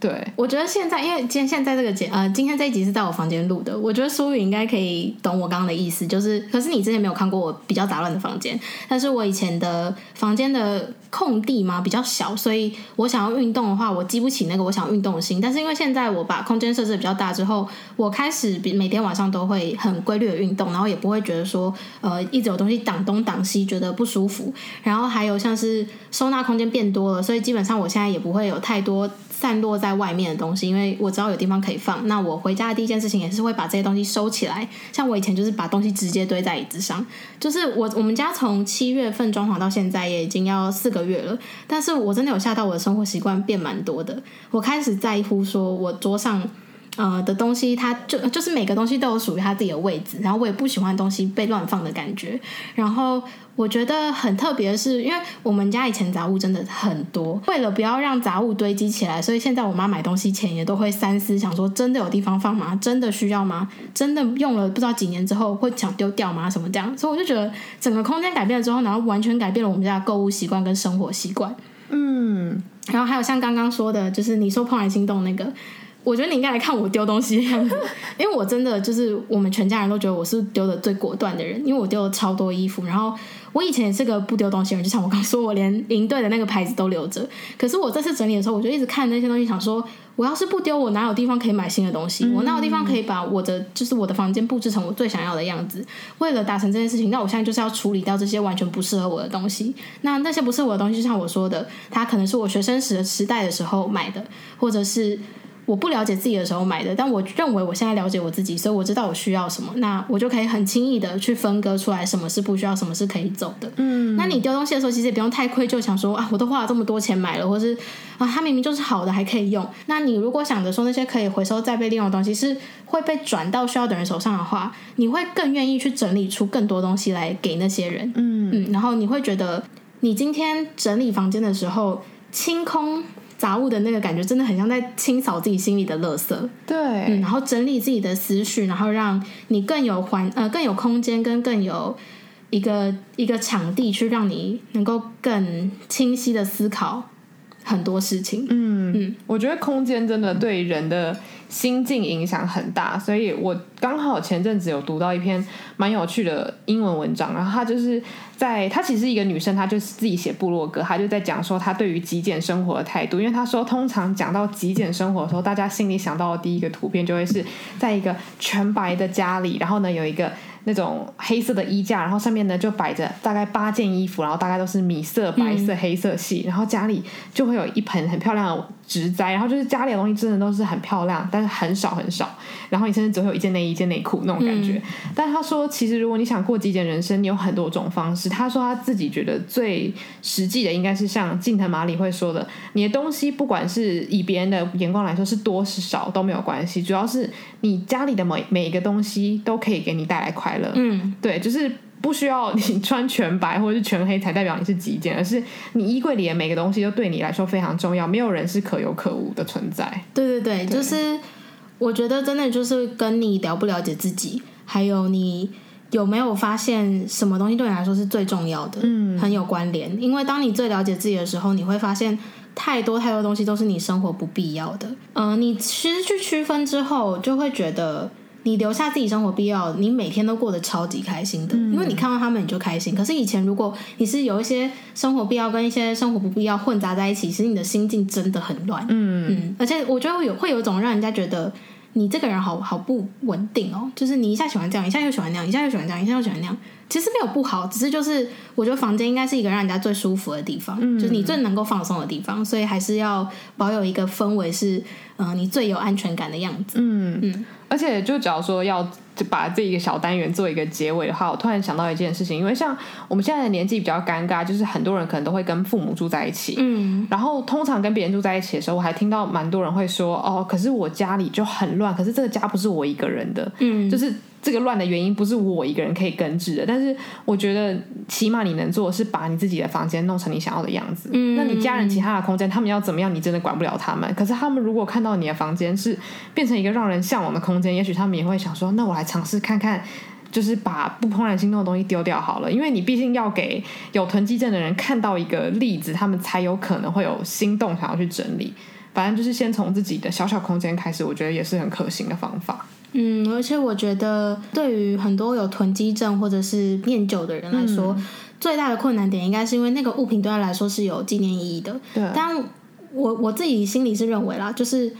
对，我觉得现在，因为今天现在这个节，呃，今天这一集是在我房间录的，我觉得舒宇应该可以懂我刚刚的意思，就是，可是你之前没有看过我比较杂乱的房间，但是我以前的房间的空地嘛比较小，所以我想要运动的话，我激不起那个我想运动的心，但是因为现在我把空间设置比较大之后，我开始比每天晚上都会很规律的运动，然后也不会觉得说，呃，一直有东西挡东挡西，觉得不舒服，然后还有像是收纳空间变多了，所以基本上我现在也不会有太多。散落在外面的东西，因为我知道有地方可以放。那我回家的第一件事情也是会把这些东西收起来。像我以前就是把东西直接堆在椅子上。就是我我们家从七月份装潢到现在也已经要四个月了，但是我真的有吓到我的生活习惯变蛮多的。我开始在乎说我桌上呃的东西，它就就是每个东西都有属于它自己的位置，然后我也不喜欢东西被乱放的感觉，然后。我觉得很特别的是，因为我们家以前杂物真的很多，为了不要让杂物堆积起来，所以现在我妈买东西前也都会三思，想说真的有地方放吗？真的需要吗？真的用了不知道几年之后会想丢掉吗？什么这样？所以我就觉得整个空间改变了之后，然后完全改变了我们家的购物习惯跟生活习惯。嗯，然后还有像刚刚说的，就是你说怦然心动那个。我觉得你应该来看我丢东西的样子，因为我真的就是我们全家人都觉得我是丢的最果断的人，因为我丢了超多衣服。然后我以前也是个不丢东西的人，就像我刚说，我连营队的那个牌子都留着。可是我这次整理的时候，我就一直看那些东西，想说我要是不丢，我哪有地方可以买新的东西？我哪有地方可以把我的就是我的房间布置成我最想要的样子？为了达成这件事情，那我现在就是要处理掉这些完全不适合我的东西。那那些不适合我的东西，就像我说的，它可能是我学生时的时代的时候买的，或者是。我不了解自己的时候买的，但我认为我现在了解我自己，所以我知道我需要什么，那我就可以很轻易的去分割出来什么是不需要，什么是可以走的。嗯，那你丢东西的时候，其实也不用太愧疚，想说啊，我都花了这么多钱买了，或是啊，它明明就是好的，还可以用。那你如果想着说那些可以回收再被利用的东西是会被转到需要的人手上的话，你会更愿意去整理出更多东西来给那些人。嗯嗯，然后你会觉得你今天整理房间的时候清空。杂物的那个感觉真的很像在清扫自己心里的垃圾，对，嗯，然后整理自己的思绪，然后让你更有环呃更有空间，跟更有一个一个场地去让你能够更清晰的思考很多事情。嗯嗯，我觉得空间真的对人的心境影响很大，所以我刚好前阵子有读到一篇蛮有趣的英文文章，然后他就是在她其实是一个女生，她就是自己写部落格，她就在讲说她对于极简生活的态度，因为她说通常讲到极简生活的时候，大家心里想到的第一个图片就会是在一个全白的家里，然后呢有一个。那种黑色的衣架，然后上面呢就摆着大概八件衣服，然后大概都是米色、白色、黑色系，嗯、然后家里就会有一盆很漂亮的植栽，然后就是家里的东西真的都是很漂亮，但是很少很少，然后你甚至只会有一件内衣、一件内裤那种感觉。嗯、但他说，其实如果你想过极简人生，你有很多种方式。他说他自己觉得最实际的应该是像近藤麻里会说的，你的东西不管是以别人的眼光来说是多是少都没有关系，主要是你家里的每每一个东西都可以给你带来快乐。嗯，对，就是不需要你穿全白或者是全黑才代表你是极简，而是你衣柜里的每个东西都对你来说非常重要，没有人是可有可无的存在。对对对，对就是我觉得真的就是跟你了不了解自己，还有你有没有发现什么东西对你来说是最重要的，嗯，很有关联。因为当你最了解自己的时候，你会发现太多太多东西都是你生活不必要的。嗯、呃，你其实去区分之后，就会觉得。你留下自己生活必要，你每天都过得超级开心的，因为你看到他们你就开心。可是以前如果你是有一些生活必要跟一些生活不必要混杂在一起，其实你的心境真的很乱。嗯嗯，而且我觉得会有会有一种让人家觉得你这个人好好不稳定哦，就是你一下喜欢这样，一下又喜欢那样，一下又喜欢这样，一下又喜欢那样。其实没有不好，只是就是我觉得房间应该是一个让人家最舒服的地方，嗯、就是你最能够放松的地方，所以还是要保有一个氛围是，嗯、呃，你最有安全感的样子。嗯嗯。而且，就假如说要就把这一个小单元做一个结尾的话，我突然想到一件事情，因为像我们现在的年纪比较尴尬，就是很多人可能都会跟父母住在一起，嗯，然后通常跟别人住在一起的时候，我还听到蛮多人会说，哦，可是我家里就很乱，可是这个家不是我一个人的，嗯，就是这个乱的原因不是我一个人可以根治的，但是我觉得起码你能做的是把你自己的房间弄成你想要的样子。嗯，那你家人其他的空间，他们要怎么样，你真的管不了他们。可是他们如果看到你的房间是变成一个让人向往的空间，也许他们也会想说，那我来尝试看看，就是把不怦然心动的东西丢掉好了。因为你毕竟要给有囤积症的人看到一个例子，他们才有可能会有心动想要去整理。反正就是先从自己的小小空间开始，我觉得也是很可行的方法。嗯，而且我觉得对于很多有囤积症或者是念旧的人来说，嗯、最大的困难点应该是因为那个物品对他来说是有纪念意义的。对。但我我自己心里是认为啦，就是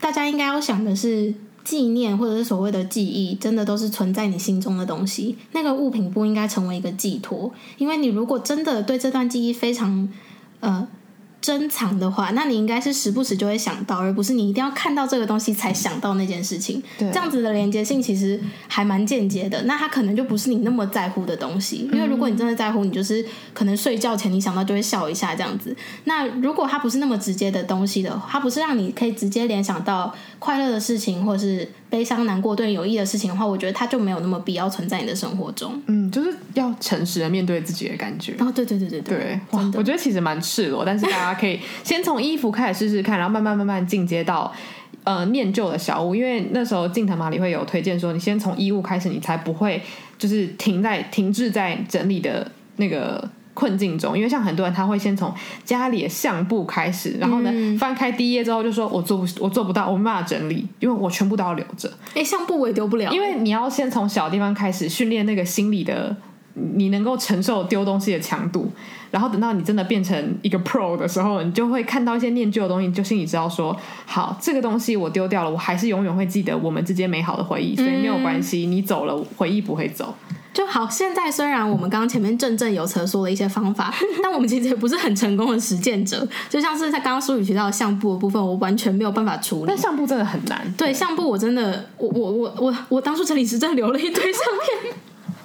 大家应该要想的是，纪念或者是所谓的记忆，真的都是存在你心中的东西。那个物品不应该成为一个寄托，因为你如果真的对这段记忆非常呃。珍藏的话，那你应该是时不时就会想到，而不是你一定要看到这个东西才想到那件事情。对，这样子的连接性其实还蛮间接的。那它可能就不是你那么在乎的东西，因为如果你真的在乎，你就是可能睡觉前你想到就会笑一下这样子。那如果它不是那么直接的东西的话，它不是让你可以直接联想到快乐的事情，或是悲伤、难过、对你有益的事情的话，我觉得它就没有那么必要存在你的生活中。嗯，就是要诚实的面对自己的感觉。哦，对对对对对，对，哇，我觉得其实蛮赤裸，但是大家可以 先从。衣服开始试试看，然后慢慢慢慢进阶到呃念旧的小物，因为那时候静藤麻里会有推荐说，你先从衣物开始，你才不会就是停在停滞在整理的那个困境中。因为像很多人他会先从家里的相簿开始，然后呢、嗯、翻开第一页之后就说我做不我做不到，我没办法整理，因为我全部都要留着。哎，相簿我也丢不了，因为你要先从小地方开始训练那个心理的。你能够承受丢东西的强度，然后等到你真的变成一个 pro 的时候，你就会看到一些念旧的东西，你就心里知道说，好，这个东西我丢掉了，我还是永远会记得我们之间美好的回忆，所以没有关系，你走了，回忆不会走。就好。现在虽然我们刚刚前面振振有词说了一些方法，但我们其实也不是很成功的实践者。就像是在刚刚苏宇提到的相簿的部分，我完全没有办法处理。但相簿真的很难。对，对相簿我真的，我我我我我当初整理时真的留了一堆相片。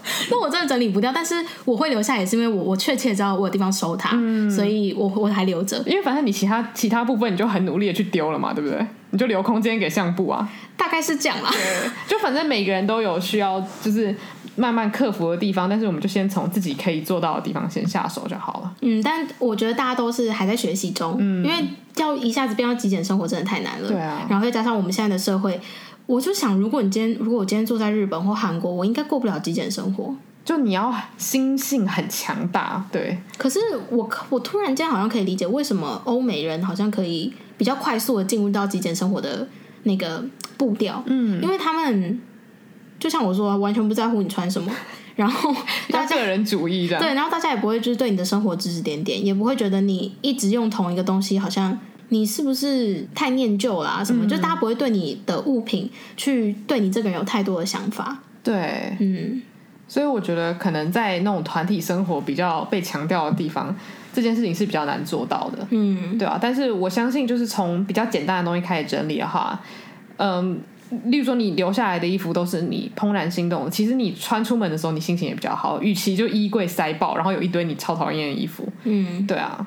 那我真的整理不掉，但是我会留下，也是因为我我确切知道我有地方收它，嗯、所以我我还留着。因为反正你其他其他部分你就很努力的去丢了嘛，对不对？你就留空间给相簿啊，大概是这样啦。对，就反正每个人都有需要，就是慢慢克服的地方，但是我们就先从自己可以做到的地方先下手就好了。嗯，但我觉得大家都是还在学习中，嗯，因为要一下子变到极简生活真的太难了。对啊，然后再加上我们现在的社会，我就想，如果你今天如果我今天住在日本或韩国，我应该过不了极简生活。就你要心性很强大，对。可是我我突然间好像可以理解为什么欧美人好像可以比较快速的进入到极简生活的那个步调，嗯，因为他们就像我说，完全不在乎你穿什么，然后大家个人主义的，对，然后大家也不会就是对你的生活指指点点，也不会觉得你一直用同一个东西，好像你是不是太念旧啦、啊、什么，嗯、就大家不会对你的物品去对你这个人有太多的想法，对，嗯。所以我觉得，可能在那种团体生活比较被强调的地方，这件事情是比较难做到的，嗯，对啊。但是我相信，就是从比较简单的东西开始整理的话，嗯，例如说你留下来的衣服都是你怦然心动的，其实你穿出门的时候，你心情也比较好。与其就衣柜塞爆，然后有一堆你超讨厌的衣服，嗯，对啊。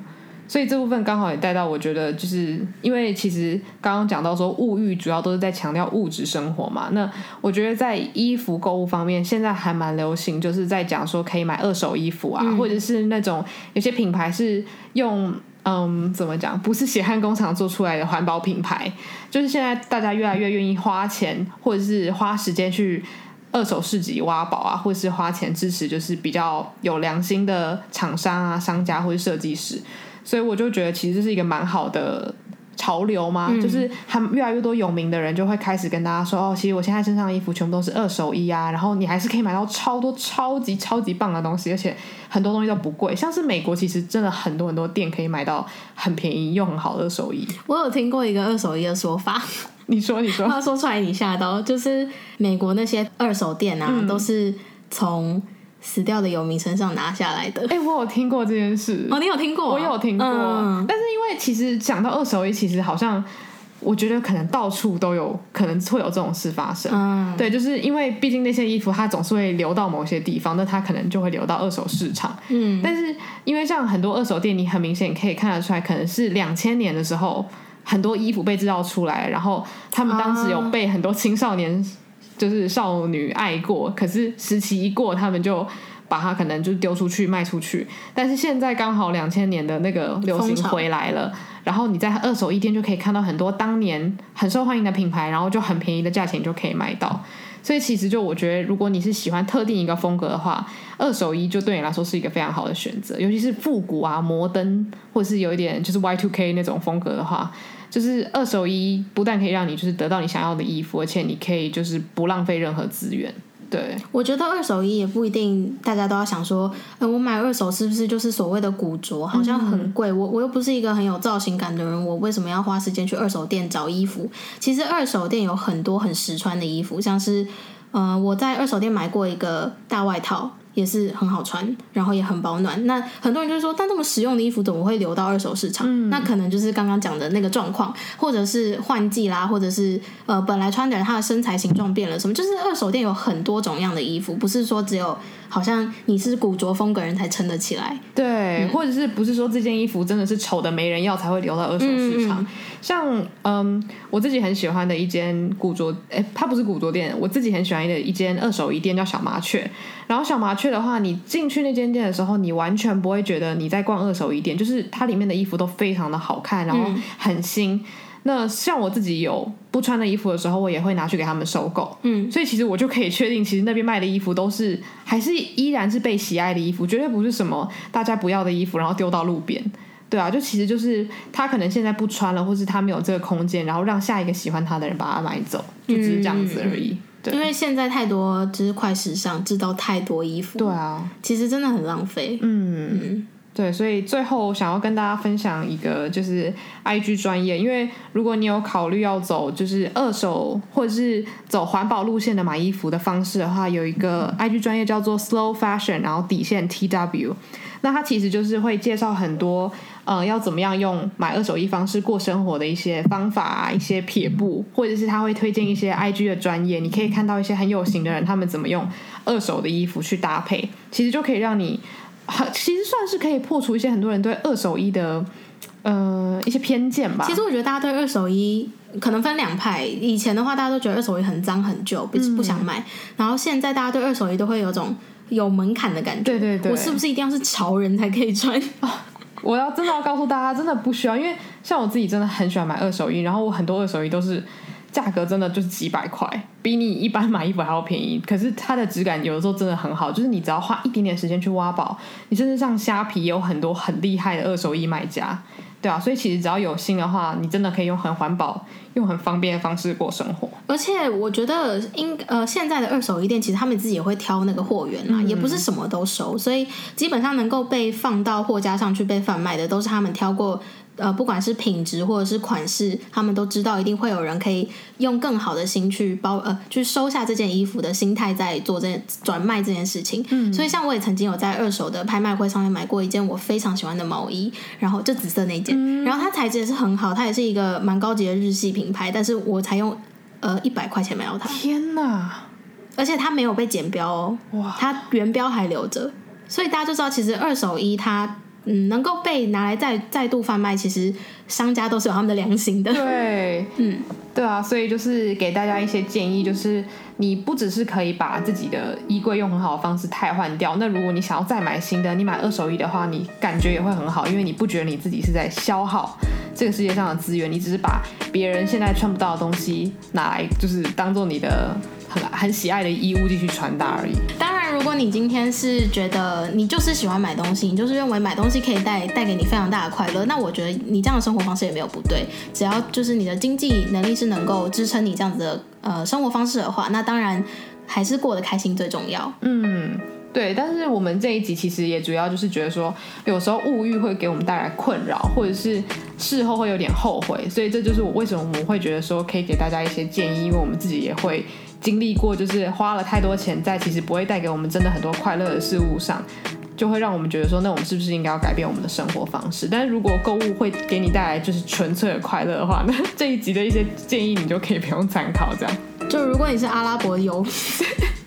所以这部分刚好也带到，我觉得就是因为其实刚刚讲到说物欲主要都是在强调物质生活嘛。那我觉得在衣服购物方面，现在还蛮流行，就是在讲说可以买二手衣服啊，嗯、或者是那种有些品牌是用嗯怎么讲，不是血汗工厂做出来的环保品牌，就是现在大家越来越愿意花钱或者是花时间去二手市集挖宝啊，或者是花钱支持就是比较有良心的厂商啊、商家或者设计师。所以我就觉得，其实这是一个蛮好的潮流嘛，嗯、就是他们越来越多有名的人就会开始跟大家说，哦，其实我现在身上的衣服全部都是二手衣啊，然后你还是可以买到超多超级超级棒的东西，而且很多东西都不贵。像是美国，其实真的很多很多店可以买到很便宜又很好的二手衣。我有听过一个二手衣的说法，你 说你说，他说出来你吓到，就是美国那些二手店啊，嗯、都是从。死掉的游民身上拿下来的，哎、欸，我有听过这件事。哦，你有听过？我有听过。嗯、但是因为其实讲到二手衣，其实好像我觉得可能到处都有可能会有这种事发生。嗯，对，就是因为毕竟那些衣服它总是会流到某些地方，那它可能就会流到二手市场。嗯，但是因为像很多二手店，你很明显可以看得出来，可能是两千年的时候很多衣服被制造出来，然后他们当时有被很多青少年。就是少女爱过，可是时期一过，他们就把它可能就丢出去卖出去。但是现在刚好两千年的那个流行回来了，然后你在二手衣店就可以看到很多当年很受欢迎的品牌，然后就很便宜的价钱就可以买到。所以其实就我觉得，如果你是喜欢特定一个风格的话，二手衣就对你来说是一个非常好的选择，尤其是复古啊、摩登，或者是有一点就是 Y2K 那种风格的话。就是二手衣不但可以让你就是得到你想要的衣服，而且你可以就是不浪费任何资源。对，我觉得二手衣也不一定大家都要想说，呃，我买二手是不是就是所谓的古着，好像很贵。我我又不是一个很有造型感的人，我为什么要花时间去二手店找衣服？其实二手店有很多很实穿的衣服，像是，呃，我在二手店买过一个大外套。也是很好穿，然后也很保暖。那很多人就是说，但这么实用的衣服怎么会流到二手市场？嗯、那可能就是刚刚讲的那个状况，或者是换季啦，或者是呃本来穿的人他的身材形状变了什么？就是二手店有很多种样的衣服，不是说只有好像你是古着风格人才撑得起来。对，嗯、或者是不是说这件衣服真的是丑的没人要才会流到二手市场？嗯、像嗯，我自己很喜欢的一间古着，哎，它不是古着店，我自己很喜欢的一间二手衣店叫小麻雀，然后小麻雀。的话，你进去那间店的时候，你完全不会觉得你在逛二手衣店，就是它里面的衣服都非常的好看，然后很新。嗯、那像我自己有不穿的衣服的时候，我也会拿去给他们收购。嗯，所以其实我就可以确定，其实那边卖的衣服都是还是依然是被喜爱的衣服，绝对不是什么大家不要的衣服，然后丢到路边。对啊，就其实就是他可能现在不穿了，或是他没有这个空间，然后让下一个喜欢他的人把它买走，就只是这样子而已。嗯对因为现在太多就是快时尚，制造太多衣服，对啊，其实真的很浪费。嗯嗯，对，所以最后想要跟大家分享一个就是 IG 专业，因为如果你有考虑要走就是二手或者是走环保路线的买衣服的方式的话，有一个 IG 专业叫做 Slow Fashion，然后底线 TW。那它其实就是会介绍很多，呃，要怎么样用买二手衣方式过生活的一些方法啊，一些撇步，或者是他会推荐一些 IG 的专业，你可以看到一些很有型的人，他们怎么用二手的衣服去搭配，其实就可以让你，其实算是可以破除一些很多人对二手衣的，呃，一些偏见吧。其实我觉得大家对二手衣可能分两派，以前的话大家都觉得二手衣很脏很旧，不不想买，嗯、然后现在大家对二手衣都会有种。有门槛的感觉，对对对，我是不是一定要是潮人才可以穿？我要真的要告诉大家，真的不需要，因为像我自己真的很喜欢买二手衣，然后我很多二手衣都是价格真的就是几百块，比你一般买衣服还要便宜，可是它的质感有的时候真的很好，就是你只要花一点点时间去挖宝，你甚至上虾皮也有很多很厉害的二手衣卖家。对啊，所以其实只要有心的话，你真的可以用很环保、用很方便的方式过生活。而且我觉得，应呃现在的二手衣店其实他们自己也会挑那个货源啦，嗯、也不是什么都收，所以基本上能够被放到货架上去被贩卖的，都是他们挑过。呃，不管是品质或者是款式，他们都知道一定会有人可以用更好的心去包呃，去收下这件衣服的心态在做这转卖这件事情。嗯，所以像我也曾经有在二手的拍卖会上面买过一件我非常喜欢的毛衣，然后就紫色那件，嗯、然后它材质也是很好，它也是一个蛮高级的日系品牌，但是我才用呃一百块钱买到它。天哪！而且它没有被剪标哦，哇，它原标还留着，所以大家就知道其实二手衣它。嗯，能够被拿来再再度贩卖，其实商家都是有他们的良心的。对，嗯，对啊，所以就是给大家一些建议，就是你不只是可以把自己的衣柜用很好的方式汰换掉，那如果你想要再买新的，你买二手衣的话，你感觉也会很好，因为你不觉得你自己是在消耗这个世界上的资源，你只是把别人现在穿不到的东西拿来，就是当做你的很很喜爱的衣物继续穿搭而已。当然。如果你今天是觉得你就是喜欢买东西，你就是认为买东西可以带带给你非常大的快乐，那我觉得你这样的生活方式也没有不对。只要就是你的经济能力是能够支撑你这样子的呃生活方式的话，那当然还是过得开心最重要。嗯，对。但是我们这一集其实也主要就是觉得说，有时候物欲会给我们带来困扰，或者是事后会有点后悔，所以这就是我为什么我们会觉得说可以给大家一些建议，因为我们自己也会。经历过就是花了太多钱在其实不会带给我们真的很多快乐的事物上，就会让我们觉得说，那我们是不是应该要改变我们的生活方式？但是如果购物会给你带来就是纯粹的快乐的话，那这一集的一些建议你就可以不用参考。这样，就如果你是阿拉伯游，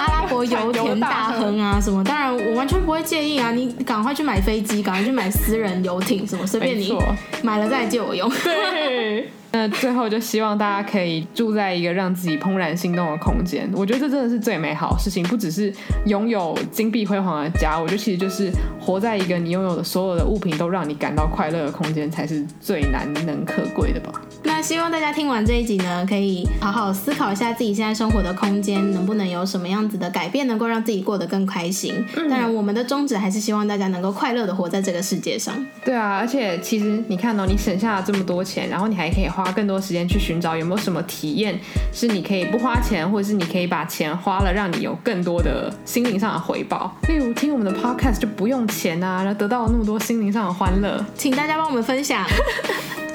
阿拉伯油田大亨啊什么，当然我完全不会介意啊，你赶快去买飞机，赶快去买私人游艇什么，随便你买了再借我用。对。那最后就希望大家可以住在一个让自己怦然心动的空间，我觉得这真的是最美好的事情。不只是拥有金碧辉煌的家，我觉得其实就是活在一个你拥有的所有的物品都让你感到快乐的空间，才是最难能可贵的吧。那希望大家听完这一集呢，可以好好思考一下自己现在生活的空间能不能有什么样子的改变，能够让自己过得更开心。当然，我们的宗旨还是希望大家能够快乐的活在这个世界上。对啊，而且其实你看到、喔、你省下了这么多钱，然后你还可以花。花更多时间去寻找有没有什么体验是你可以不花钱，或者是你可以把钱花了，让你有更多的心灵上的回报。例如听我们的 podcast 就不用钱啊，然后得到了那么多心灵上的欢乐，请大家帮我们分享。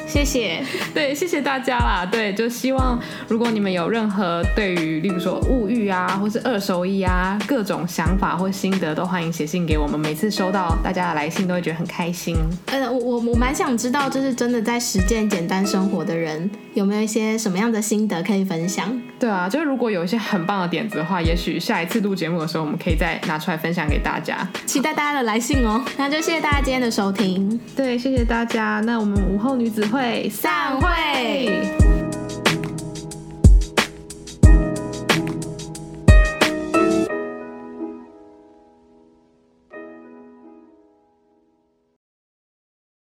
谢谢，对，谢谢大家啦。对，就希望如果你们有任何对于，例如说物欲啊，或是二手衣啊，各种想法或心得，都欢迎写信给我们。每次收到大家的来信，都会觉得很开心。呃，我我我蛮想知道，就是真的在实践简单生活的人，有没有一些什么样的心得可以分享？对啊，就是如果有一些很棒的点子的话，也许下一次录节目的时候，我们可以再拿出来分享给大家。期待大家的来信哦。那就谢谢大家今天的收听。对，谢谢大家。那我们午后女子会。散会。